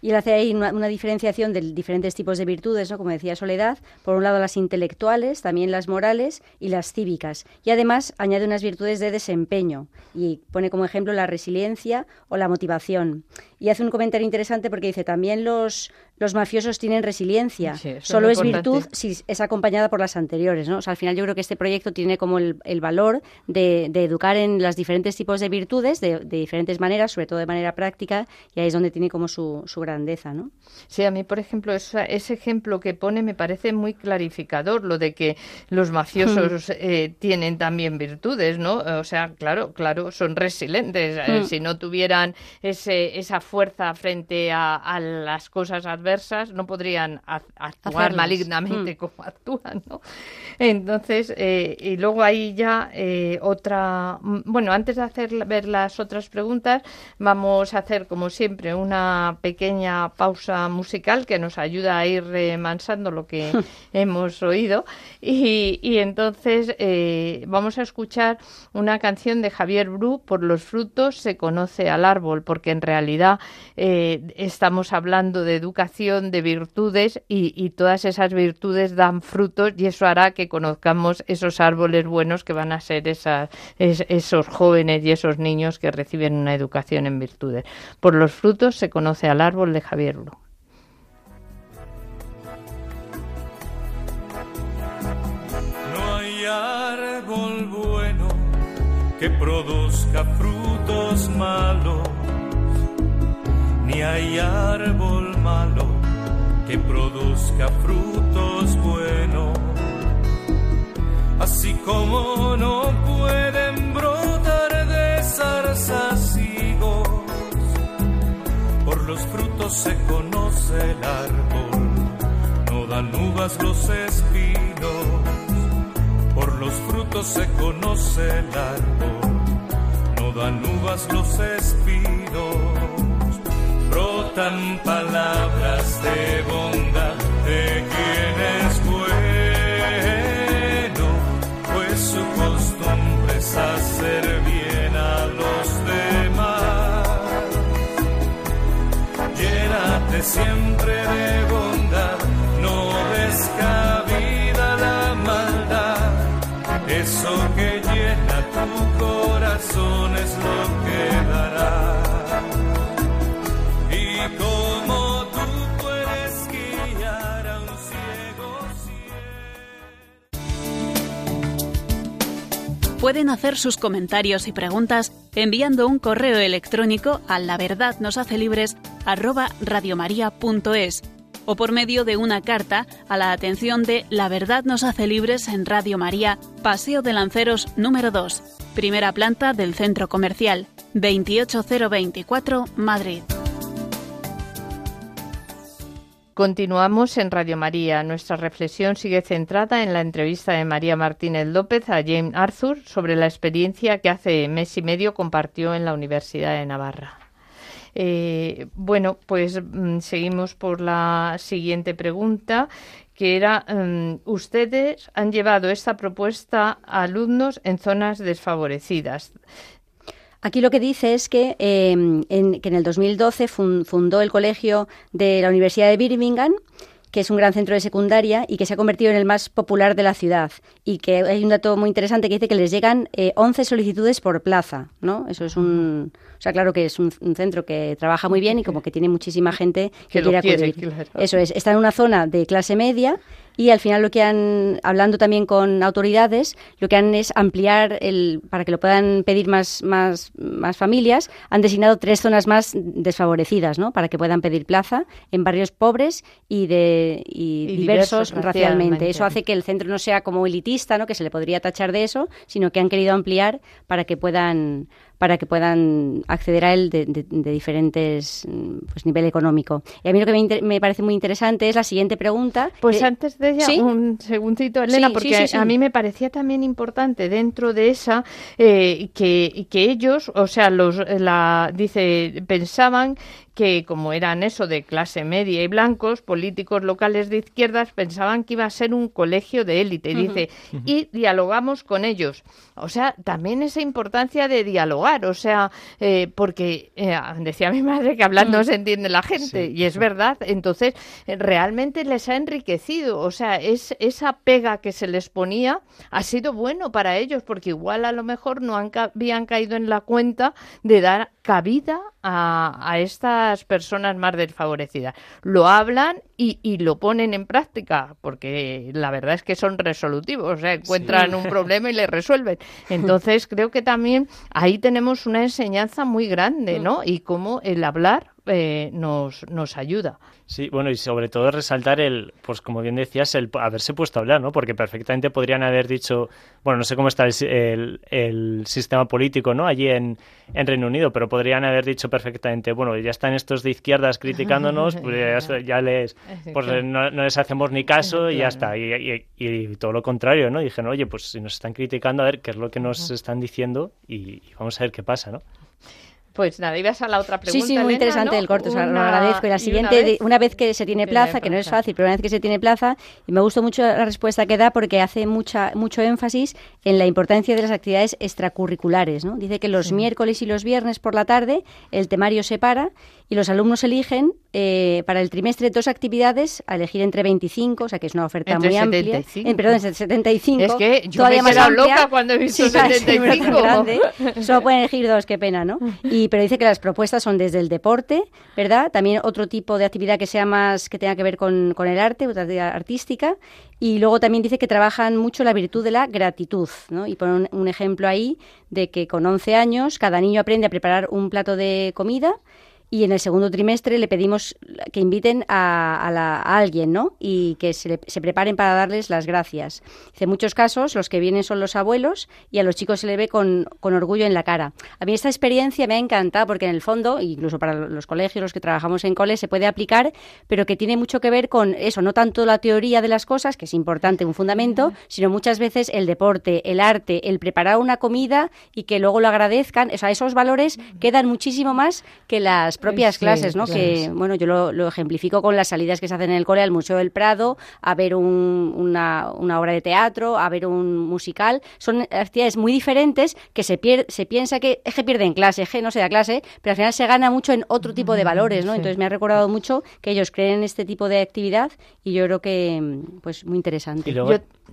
Y él hace ahí una, diferenciación de diferentes tipos de virtudes, ¿no? como decía Soledad, por un lado las intelectuales, también las morales y las cívicas. Y además añade unas virtudes de desempeño y pone como ejemplo la resiliencia o la motivación. Y hace un comentario interesante porque dice también los, los mafiosos tienen resiliencia. Solo es, virtud si es acompañada por las anteriores. ¿no? O sea, al final yo creo que este proyecto tiene como el, valor de, educar en los diferentes tipos de virtudes de, diferentes maneras, sobre todo de manera práctica, y ahí es donde tiene como su, su grandeza, ¿no?
Sí, a mí, por ejemplo, ese ejemplo que pone me parece muy clarificador, lo de que los mafiosos eh, tienen también virtudes, ¿no? O sea, claro, claro, son resilientes. Eh, hmm. si no tuvieran ese, esa fuerza frente a, las cosas adversas, no podrían actuar malignamente hmm. como actúan, ¿no? Entonces, eh, y luego ahí ya otra... Bueno, antes de hacer ver las otras preguntas, vamos a hacer, como siempre, una pequeña pausa musical que nos ayuda a ir remansando lo que hemos oído. Y, entonces eh, vamos a escuchar una canción de Javier Bru, Por los frutos se conoce al árbol, porque en realidad eh, estamos hablando de educación, de virtudes y, todas esas virtudes dan frutos y eso hará que conozcamos esos árboles buenos que van a ser esos jóvenes y esos niños que reciben una educación en virtudes. Por los frutos se conoce al árbol de Javier Bru.
árbol bueno que produzca frutos malos, ni hay árbol malo que produzca frutos buenos. Así como no pueden brotar de zarzas por los frutos se conoce el árbol, no dan uvas los espinos por los frutos se conoce el árbol, no dan uvas los espinos, brotan palabras de bondad de quien es bueno, pues su costumbre es hacer bien a los demás. Llénate siempre
Pueden hacer sus comentarios y preguntas enviando un correo electrónico a la verdad nos hace libres o por medio de una carta a la atención de La Verdad nos hace libres en Radio María, Paseo de Lanceros número 2, primera planta del Centro Comercial, 28024, Madrid.
Continuamos en Radio María. Nuestra reflexión sigue centrada en la entrevista de María Martínez López a James Arthur sobre la experiencia que hace mes y medio compartió en la Universidad de Navarra. Eh, bueno, pues mm, seguimos por la siguiente pregunta, que era, mm, ustedes han llevado esta propuesta a alumnos en zonas desfavorecidas.
Aquí lo que dice es que, em, en, que en el 2012 fundó el colegio de la Universidad de Birmingham que es un gran centro de secundaria y que se ha convertido en el más popular de la ciudad. Y que hay un dato muy interesante que dice que les llegan 11 eh, solicitudes por plaza, ¿no? Eso es un... O sea, claro que es un, centro que trabaja muy bien y como que tiene muchísima gente que, quiere acudir. Eso es, está en una zona de clase media y al final lo que han, hablando también con autoridades, lo que han es ampliar el, para que lo puedan pedir más, más, más familias, han designado tres zonas más desfavorecidas, ¿no? Para que puedan pedir plaza en barrios pobres y de diversos, racialmente. Eso hace que el centro no sea como elitista, ¿no? Que se le podría tachar de eso, sino que han querido ampliar para que puedan para que puedan acceder a él de, diferentes pues, nivel económico. Y a mí lo que me, parece muy interesante es la siguiente pregunta.
Pues antes de ella, un segundito, Elena, porque a mí me parecía también importante dentro de esa eh, que, que ellos, o sea, los la dice pensaban que como eran eso de clase media y blancos, políticos locales de izquierdas pensaban que iba a ser un colegio de élite. Dice, y dialogamos con ellos. O sea, también esa importancia de dialogar, o sea, eh, porque eh, decía mi madre que hablando se entiende la gente, y es verdad. Entonces, eh, realmente les ha enriquecido, o sea, es esa pega que se les ponía ha sido bueno para ellos, porque igual a lo mejor no han, habían caído en la cuenta de dar cabida a, estas personas más desfavorecidas. Lo hablan y, lo ponen en práctica, porque la verdad es que son resolutivos, o sea, encuentran un problema y le resuelven. Entonces, creo que también ahí tenemos una enseñanza muy grande, ¿no? Y cómo el hablar eh, nos, nos ayuda.
Sí, bueno, y sobre todo resaltar el, pues como bien decías, el haberse puesto a hablar, ¿no? Porque perfectamente podrían haber dicho, bueno, no sé cómo está el, el, sistema político, ¿no? Allí en, en, Reino Unido, pero podrían haber dicho perfectamente, bueno, ya están estos de izquierdas criticándonos, pues ya, les, pues no, les hacemos ni caso y ya está. Y, y, todo lo contrario, ¿no? Dijeron, oye, pues si nos están criticando, a ver qué es lo que nos están diciendo y vamos a ver qué pasa, ¿no?
Pues nada, ibas a la otra pregunta.
Sí, sí, muy interesante el corto, lo agradezco. Y la siguiente, una vez, que se tiene plaza, que no es fácil, pero una vez que se tiene plaza, y me gustó mucho la respuesta que da porque hace mucha, mucho énfasis en la importancia de las actividades extracurriculares. ¿no? Dice que los miércoles y los viernes por la tarde el temario se para y los alumnos eligen eh, para el trimestre dos actividades a elegir entre 25, o sea que es una oferta muy amplia. Eh, perdón, 75.
Es que yo todavía me he más loca cuando he visto 75.
Grande. Solo pueden elegir dos, qué pena, ¿no? Y, pero dice que las propuestas son desde el deporte, ¿verdad? También otro tipo de actividad que sea más, que tenga que ver con, con el arte, otra actividad artística. Y luego también dice que trabajan mucho la virtud de la gratitud, ¿no? Y pone un ejemplo ahí de que con 11 años cada niño aprende a preparar un plato de comida y en el segundo trimestre le pedimos que inviten a, alguien, ¿no? Y que se, se, preparen para darles las gracias. En muchos casos los que vienen son los abuelos y a los chicos se le ve con, con, orgullo en la cara. A mí esta experiencia me ha encantado porque en el fondo, incluso para los colegios, los que trabajamos en cole, se puede aplicar, pero que tiene mucho que ver con eso, no tanto la teoría de las cosas, que es importante, un fundamento, sino muchas veces el deporte, el arte, el preparar una comida y que luego lo agradezcan. O sea, esos valores quedan muchísimo más que las propias clases, ¿no? Que, bueno, yo lo, ejemplifico con las salidas que se hacen en el cole al Museo del Prado, a ver una, una, obra de teatro, a ver un musical. Son actividades muy diferentes que se, se piensa que es que pierde en clase, es que no se da clase, pero al final se gana mucho en otro tipo de valores, ¿no? Entonces me ha recordado mucho que ellos creen en este tipo de actividad y yo creo que, pues, muy interesante.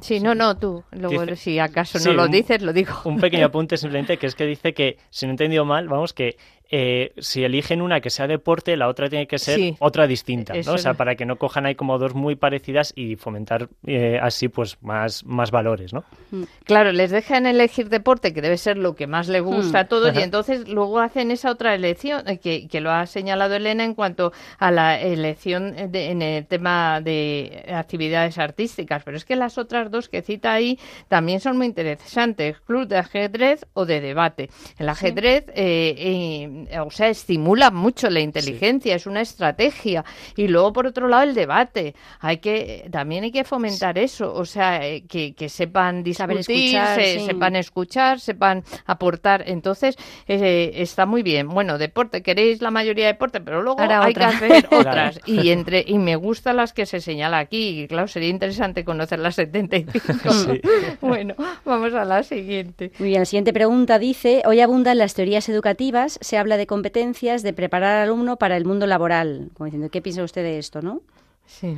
Sí, no, no, tú. Luego, si acaso no lo dices, lo digo.
Un pequeño apunte simplemente, que es que dice que, si no he entendido mal, vamos, que eh, si eligen una que sea deporte, la otra tiene que ser otra distinta, ¿no? O sea, para que no cojan ahí como dos muy parecidas y fomentar eh, así pues más, más valores, ¿no?
Mm. Claro, les dejan elegir deporte, que debe ser lo que más le gusta a mm. todos, y entonces luego hacen esa otra elección, eh, que, que, lo ha señalado Elena en cuanto a la elección en el tema de actividades artísticas, pero es que las otras dos que cita ahí también son muy interesantes, club de ajedrez o de debate. El ajedrez... Eh, eh, o sea, estimula mucho la inteligencia, es una estrategia. Y luego, por otro lado, el debate. Hay que, también hay que fomentar eso, o sea, eh, que, sepan discutir, sepan escuchar, sepan aportar. Entonces, eh, está muy bien. Bueno, deporte, queréis la mayoría de deporte, pero luego hay que hacer otras. Y entre y me gustan las que se señala aquí. Y claro, sería interesante conocer las 75. bueno, vamos a la siguiente.
Muy bien, la siguiente pregunta dice, hoy abundan las teorías educativas, se habla de competencias, de preparar al alumno para el mundo laboral. Como diciendo, ¿qué piensa usted de esto, no?
Sí.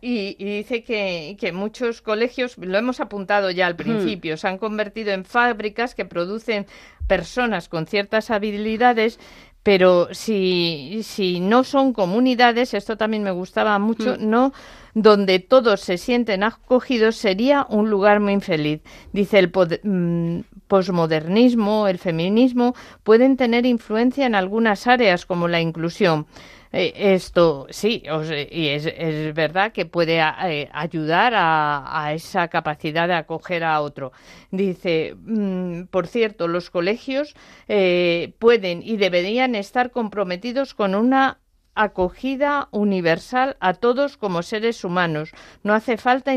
Y, dice que, que, muchos colegios, lo hemos apuntado ya al principio, se han convertido en fábricas que producen personas con ciertas habilidades, pero si, si no son comunidades, esto también me gustaba mucho, no donde todos se sienten acogidos, sería un lugar muy infeliz. Dice el mm, posmodernismo, el feminismo, pueden tener influencia en algunas áreas como la inclusión. Eh, esto sí, y es, es, verdad que puede eh, ayudar a, esa capacidad de acoger a otro. Dice, mm, por cierto, los colegios eh, pueden y deberían estar comprometidos con una acogida universal a todos como seres humanos. No hace falta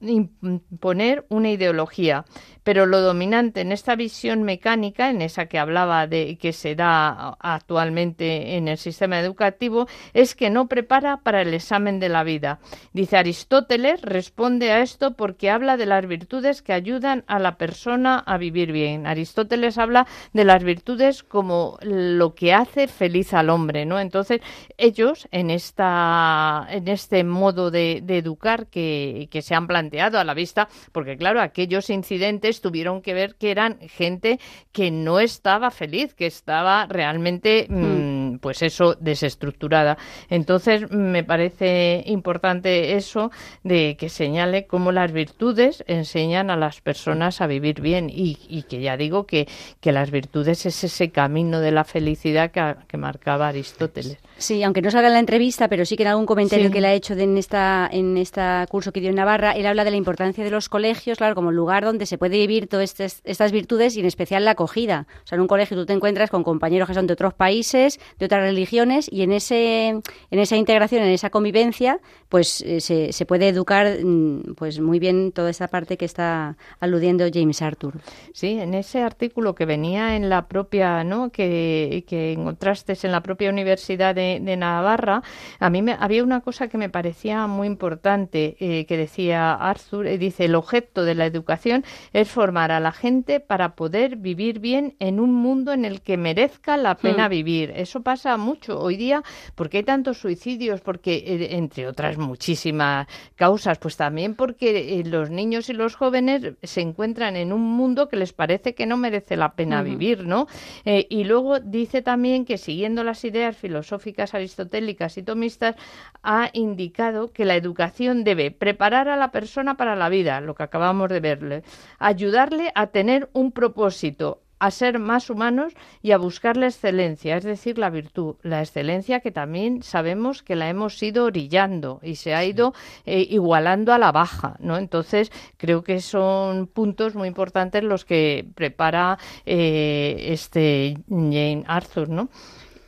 imponer una ideología, pero lo dominante en esta visión mecánica, en esa que hablaba de que se da actualmente en el sistema educativo, es que no prepara para el examen de la vida. Dice Aristóteles, responde a esto porque habla de las virtudes que ayudan a la persona a vivir bien. Aristóteles habla de las virtudes como lo que hace feliz al hombre, ¿no? Entonces, ellos en esta en este modo de, educar que se han planteado a la vista, porque claro, aquellos incidentes tuvieron que ver que eran gente que no estaba feliz, que estaba realmente mm, mm, pues eso, desestructurada. Entonces, me parece importante eso de que señale cómo las virtudes enseñan a las personas a vivir bien y, y que ya digo que, que, las virtudes es ese camino de la felicidad que, que marcaba Aristóteles.
Sí, aunque no salga en la entrevista, pero sí que en algún comentario que le ha hecho en esta en este curso que dio en Navarra, él habla de la importancia de los colegios, claro, como lugar donde se puede vivir todas estas, virtudes y en especial la acogida. O sea, en un colegio tú te encuentras con compañeros que son de otros países, de otras religiones y en ese en esa integración, en esa convivencia, pues eh, se, se, puede educar mm, pues muy bien toda esa parte que está aludiendo James Arthur.
Sí, en ese artículo que venía en la propia, ¿no? que, que encontraste en la propia universidad de de, Navarra, a mí me, había una cosa que me parecía muy importante eh, que decía Arthur, eh, dice, el objeto de la educación es formar a la gente para poder vivir bien en un mundo en el que merezca la pena hmm. vivir. Eso pasa mucho hoy día porque hay tantos suicidios, porque eh, entre otras muchísimas causas, pues también porque los niños y los jóvenes se encuentran en un mundo que les parece que no merece la pena vivir, ¿no? y luego dice también que siguiendo las ideas filosóficas aristotélicas y tomistas, ha indicado que la educación debe preparar a la persona para la vida, lo que acabamos de verle, ayudarle a tener un propósito, a ser más humanos y a buscar la excelencia, es decir, la virtud, la excelencia que también sabemos que la hemos ido orillando y se ha ido eh, igualando a la baja, ¿no? Entonces, creo que son puntos muy importantes los que prepara eh, este Jane Arthur, ¿no?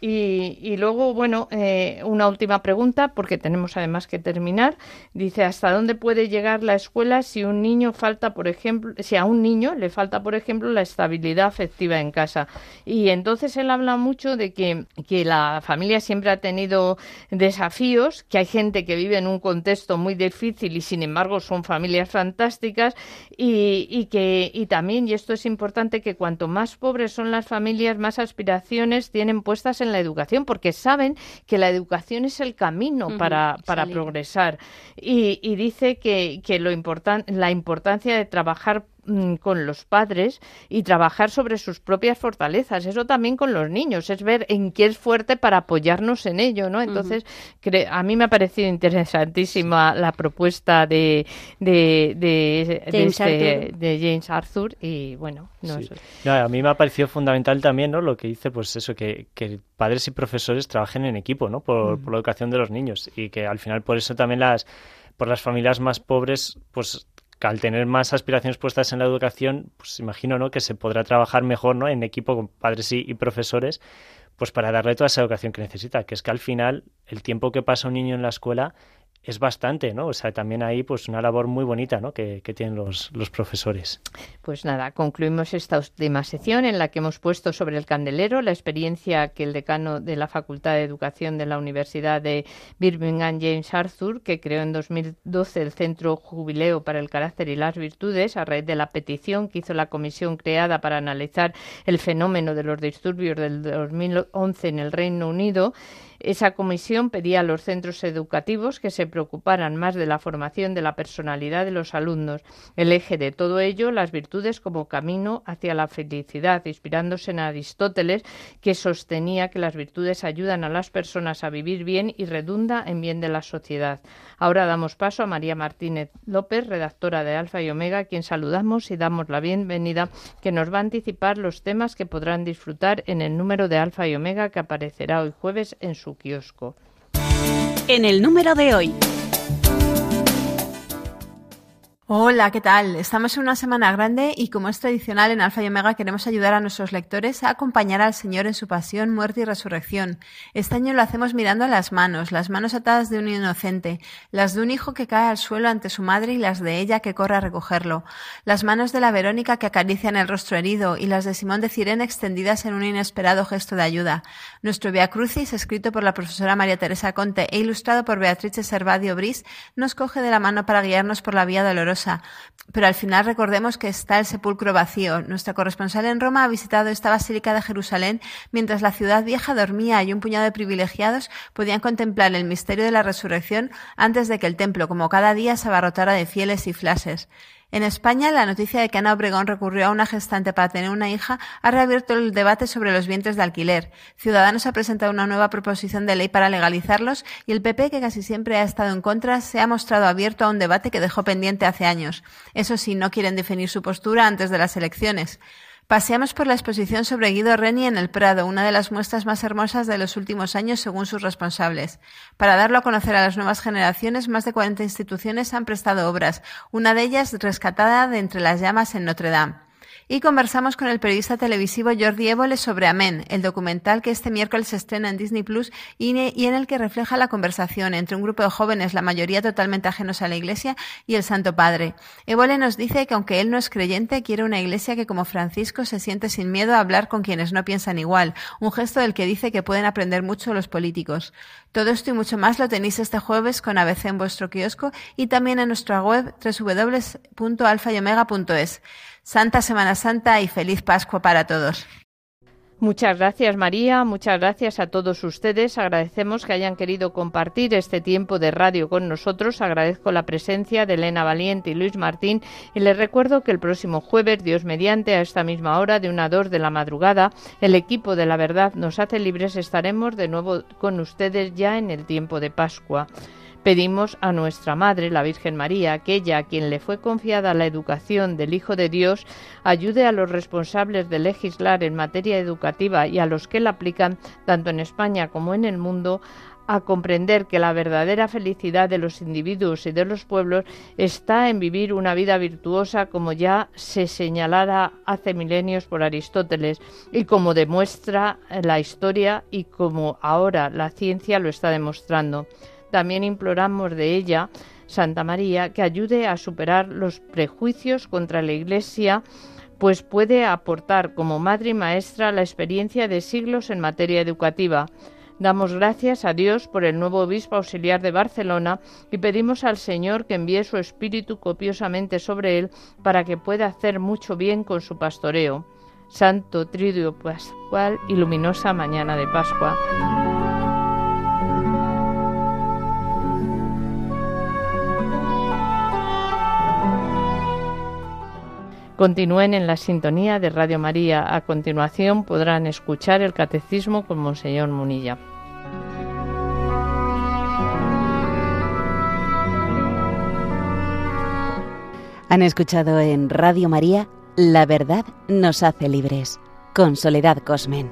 Y, luego, bueno, eh, una última pregunta, porque tenemos además que terminar. Dice, ¿hasta dónde puede llegar la escuela si un niño falta, por ejemplo, si a un niño le falta, por ejemplo, la estabilidad afectiva en casa? Y entonces él habla mucho de que, que la familia siempre ha tenido desafíos, que hay gente que vive en un contexto muy difícil y sin embargo son familias fantásticas y, y que y también, y esto es importante, que cuanto más pobres son las familias, más aspiraciones tienen puestas en la educación, porque saben que la educación es el camino para, para progresar. Y, y dice que, que lo importan, la importancia de trabajar con los padres y trabajar sobre sus propias fortalezas. Eso también con los niños, es ver en qué es fuerte para apoyarnos en ello, ¿no? Entonces, a mí me ha parecido interesantísima la propuesta de, de, de, James, este, James Arthur y bueno, no,
a mí me ha parecido fundamental también, ¿no? Lo que dice, pues eso, que, que padres y profesores trabajen en equipo, ¿no? Por, por la educación de los niños y que al final por eso también las por las familias más pobres, pues al tener más aspiraciones puestas en la educación, pues imagino ¿no? que se podrá trabajar mejor ¿no? en equipo con padres y, y, profesores, pues para darle toda esa educación que necesita, que es que al final el tiempo que pasa un niño en la escuela es bastante, ¿no? O sea, también hay pues una labor muy bonita, ¿no? Que, que tienen los, los, profesores.
Pues nada, concluimos esta última sección en la que hemos puesto sobre el candelero la experiencia que el decano de la Facultad de Educación de la Universidad de Birmingham, James Arthur, que creó en 2012 el Centro Jubileo para el Carácter y las Virtudes, a raíz de la petición que hizo la comisión creada para analizar el fenómeno de los disturbios del 2011 en el Reino Unido, esa comisión pedía a los centros educativos que se preocuparan más de la formación de la personalidad de los alumnos. El eje de todo ello, las virtudes como camino hacia la felicidad, inspirándose en Aristóteles, que sostenía que las virtudes ayudan a las personas a vivir bien y redunda en bien de la sociedad. Ahora damos paso a María Martínez López, redactora de Alfa y Omega, a quien saludamos y damos la bienvenida, que nos va a anticipar los temas que podrán disfrutar en el número de Alfa y Omega que aparecerá hoy jueves en su
En el número de hoy.
Hola, ¿qué tal? Estamos en una semana grande y como es tradicional en Alfa y Omega queremos ayudar a nuestros lectores a acompañar al Señor en su pasión, muerte y resurrección. Este año lo hacemos mirando a las manos, las manos atadas de un inocente, las de un hijo que cae al suelo ante su madre y las de ella que corre a recogerlo, las manos de la Verónica que acarician el rostro herido y las de Simón de Cirene extendidas en un inesperado gesto de ayuda. Nuestro Via Crucis, escrito por la profesora María Teresa Conte e ilustrado por Beatrice Servadio Bris, nos coge de la mano para guiarnos por la vía dolorosa pero al final recordemos que está el sepulcro vacío. Nuestra corresponsal en Roma ha visitado esta basílica de Jerusalén mientras la ciudad vieja dormía y un puñado de privilegiados podían contemplar el misterio de la resurrección antes de que el templo, como cada día, se abarrotara de fieles y flases. En España, la noticia de que Ana Obregón recurrió a una gestante para tener una hija ha reabierto el debate sobre los vientres de alquiler. Ciudadanos ha presentado una nueva proposición de ley para legalizarlos y el PP, que casi siempre ha estado en contra, se ha mostrado abierto a un debate que dejó pendiente hace años. Eso sí, no quieren definir su postura antes de las elecciones. Paseamos por la exposición sobre Guido Reni en el Prado, una de las muestras más hermosas de los últimos años según sus responsables. Para darlo a conocer a las nuevas generaciones, más de 40 instituciones han prestado obras, una de ellas rescatada de entre las llamas en Notre Dame y conversamos con el periodista televisivo Jordi Évole sobre Amén, el documental que este miércoles se estrena en Disney Plus y en el que refleja la conversación entre un grupo de jóvenes, la mayoría totalmente ajenos a la Iglesia, y el Santo Padre. Évole nos dice que aunque él no es creyente, quiere una Iglesia que como Francisco se siente sin miedo a hablar con quienes no piensan igual, un gesto del que dice que pueden aprender mucho los políticos. Todo esto y mucho más lo tenéis este jueves con ABC en vuestro kiosco y también en nuestra web www.alfayomega.es. Santa Semana Santa y feliz Pascua para todos.
Muchas gracias María, muchas gracias a todos ustedes. Agradecemos que hayan querido compartir este tiempo de radio con nosotros. Agradezco la presencia de Elena Valiente y Luis Martín y les recuerdo que el próximo jueves, Dios mediante, a esta misma hora de una a dos de la madrugada, el equipo de la verdad nos hace libres. Estaremos de nuevo con ustedes ya en el tiempo de Pascua. Pedimos a nuestra Madre, la Virgen María, que ella, a quien le fue confiada la educación del Hijo de Dios, ayude a los responsables de legislar en materia educativa y a los que la aplican, tanto en España como en el mundo, a comprender que la verdadera felicidad de los individuos y de los pueblos está en vivir una vida virtuosa como ya se señalara hace milenios por Aristóteles y como demuestra la historia y como ahora la ciencia lo está demostrando. También imploramos de ella, Santa María, que ayude a superar los prejuicios contra la Iglesia, pues puede aportar como madre y maestra la experiencia de siglos en materia educativa. Damos gracias a Dios por el nuevo obispo auxiliar de Barcelona y pedimos al Señor que envíe su espíritu copiosamente sobre él para que pueda hacer mucho bien con su pastoreo. Santo Tridio Pascual y luminosa mañana de Pascua. Continúen en la sintonía de Radio María. A continuación podrán escuchar el catecismo con Monseñor Munilla.
Han escuchado en Radio María La verdad nos hace libres, con Soledad Cosmen.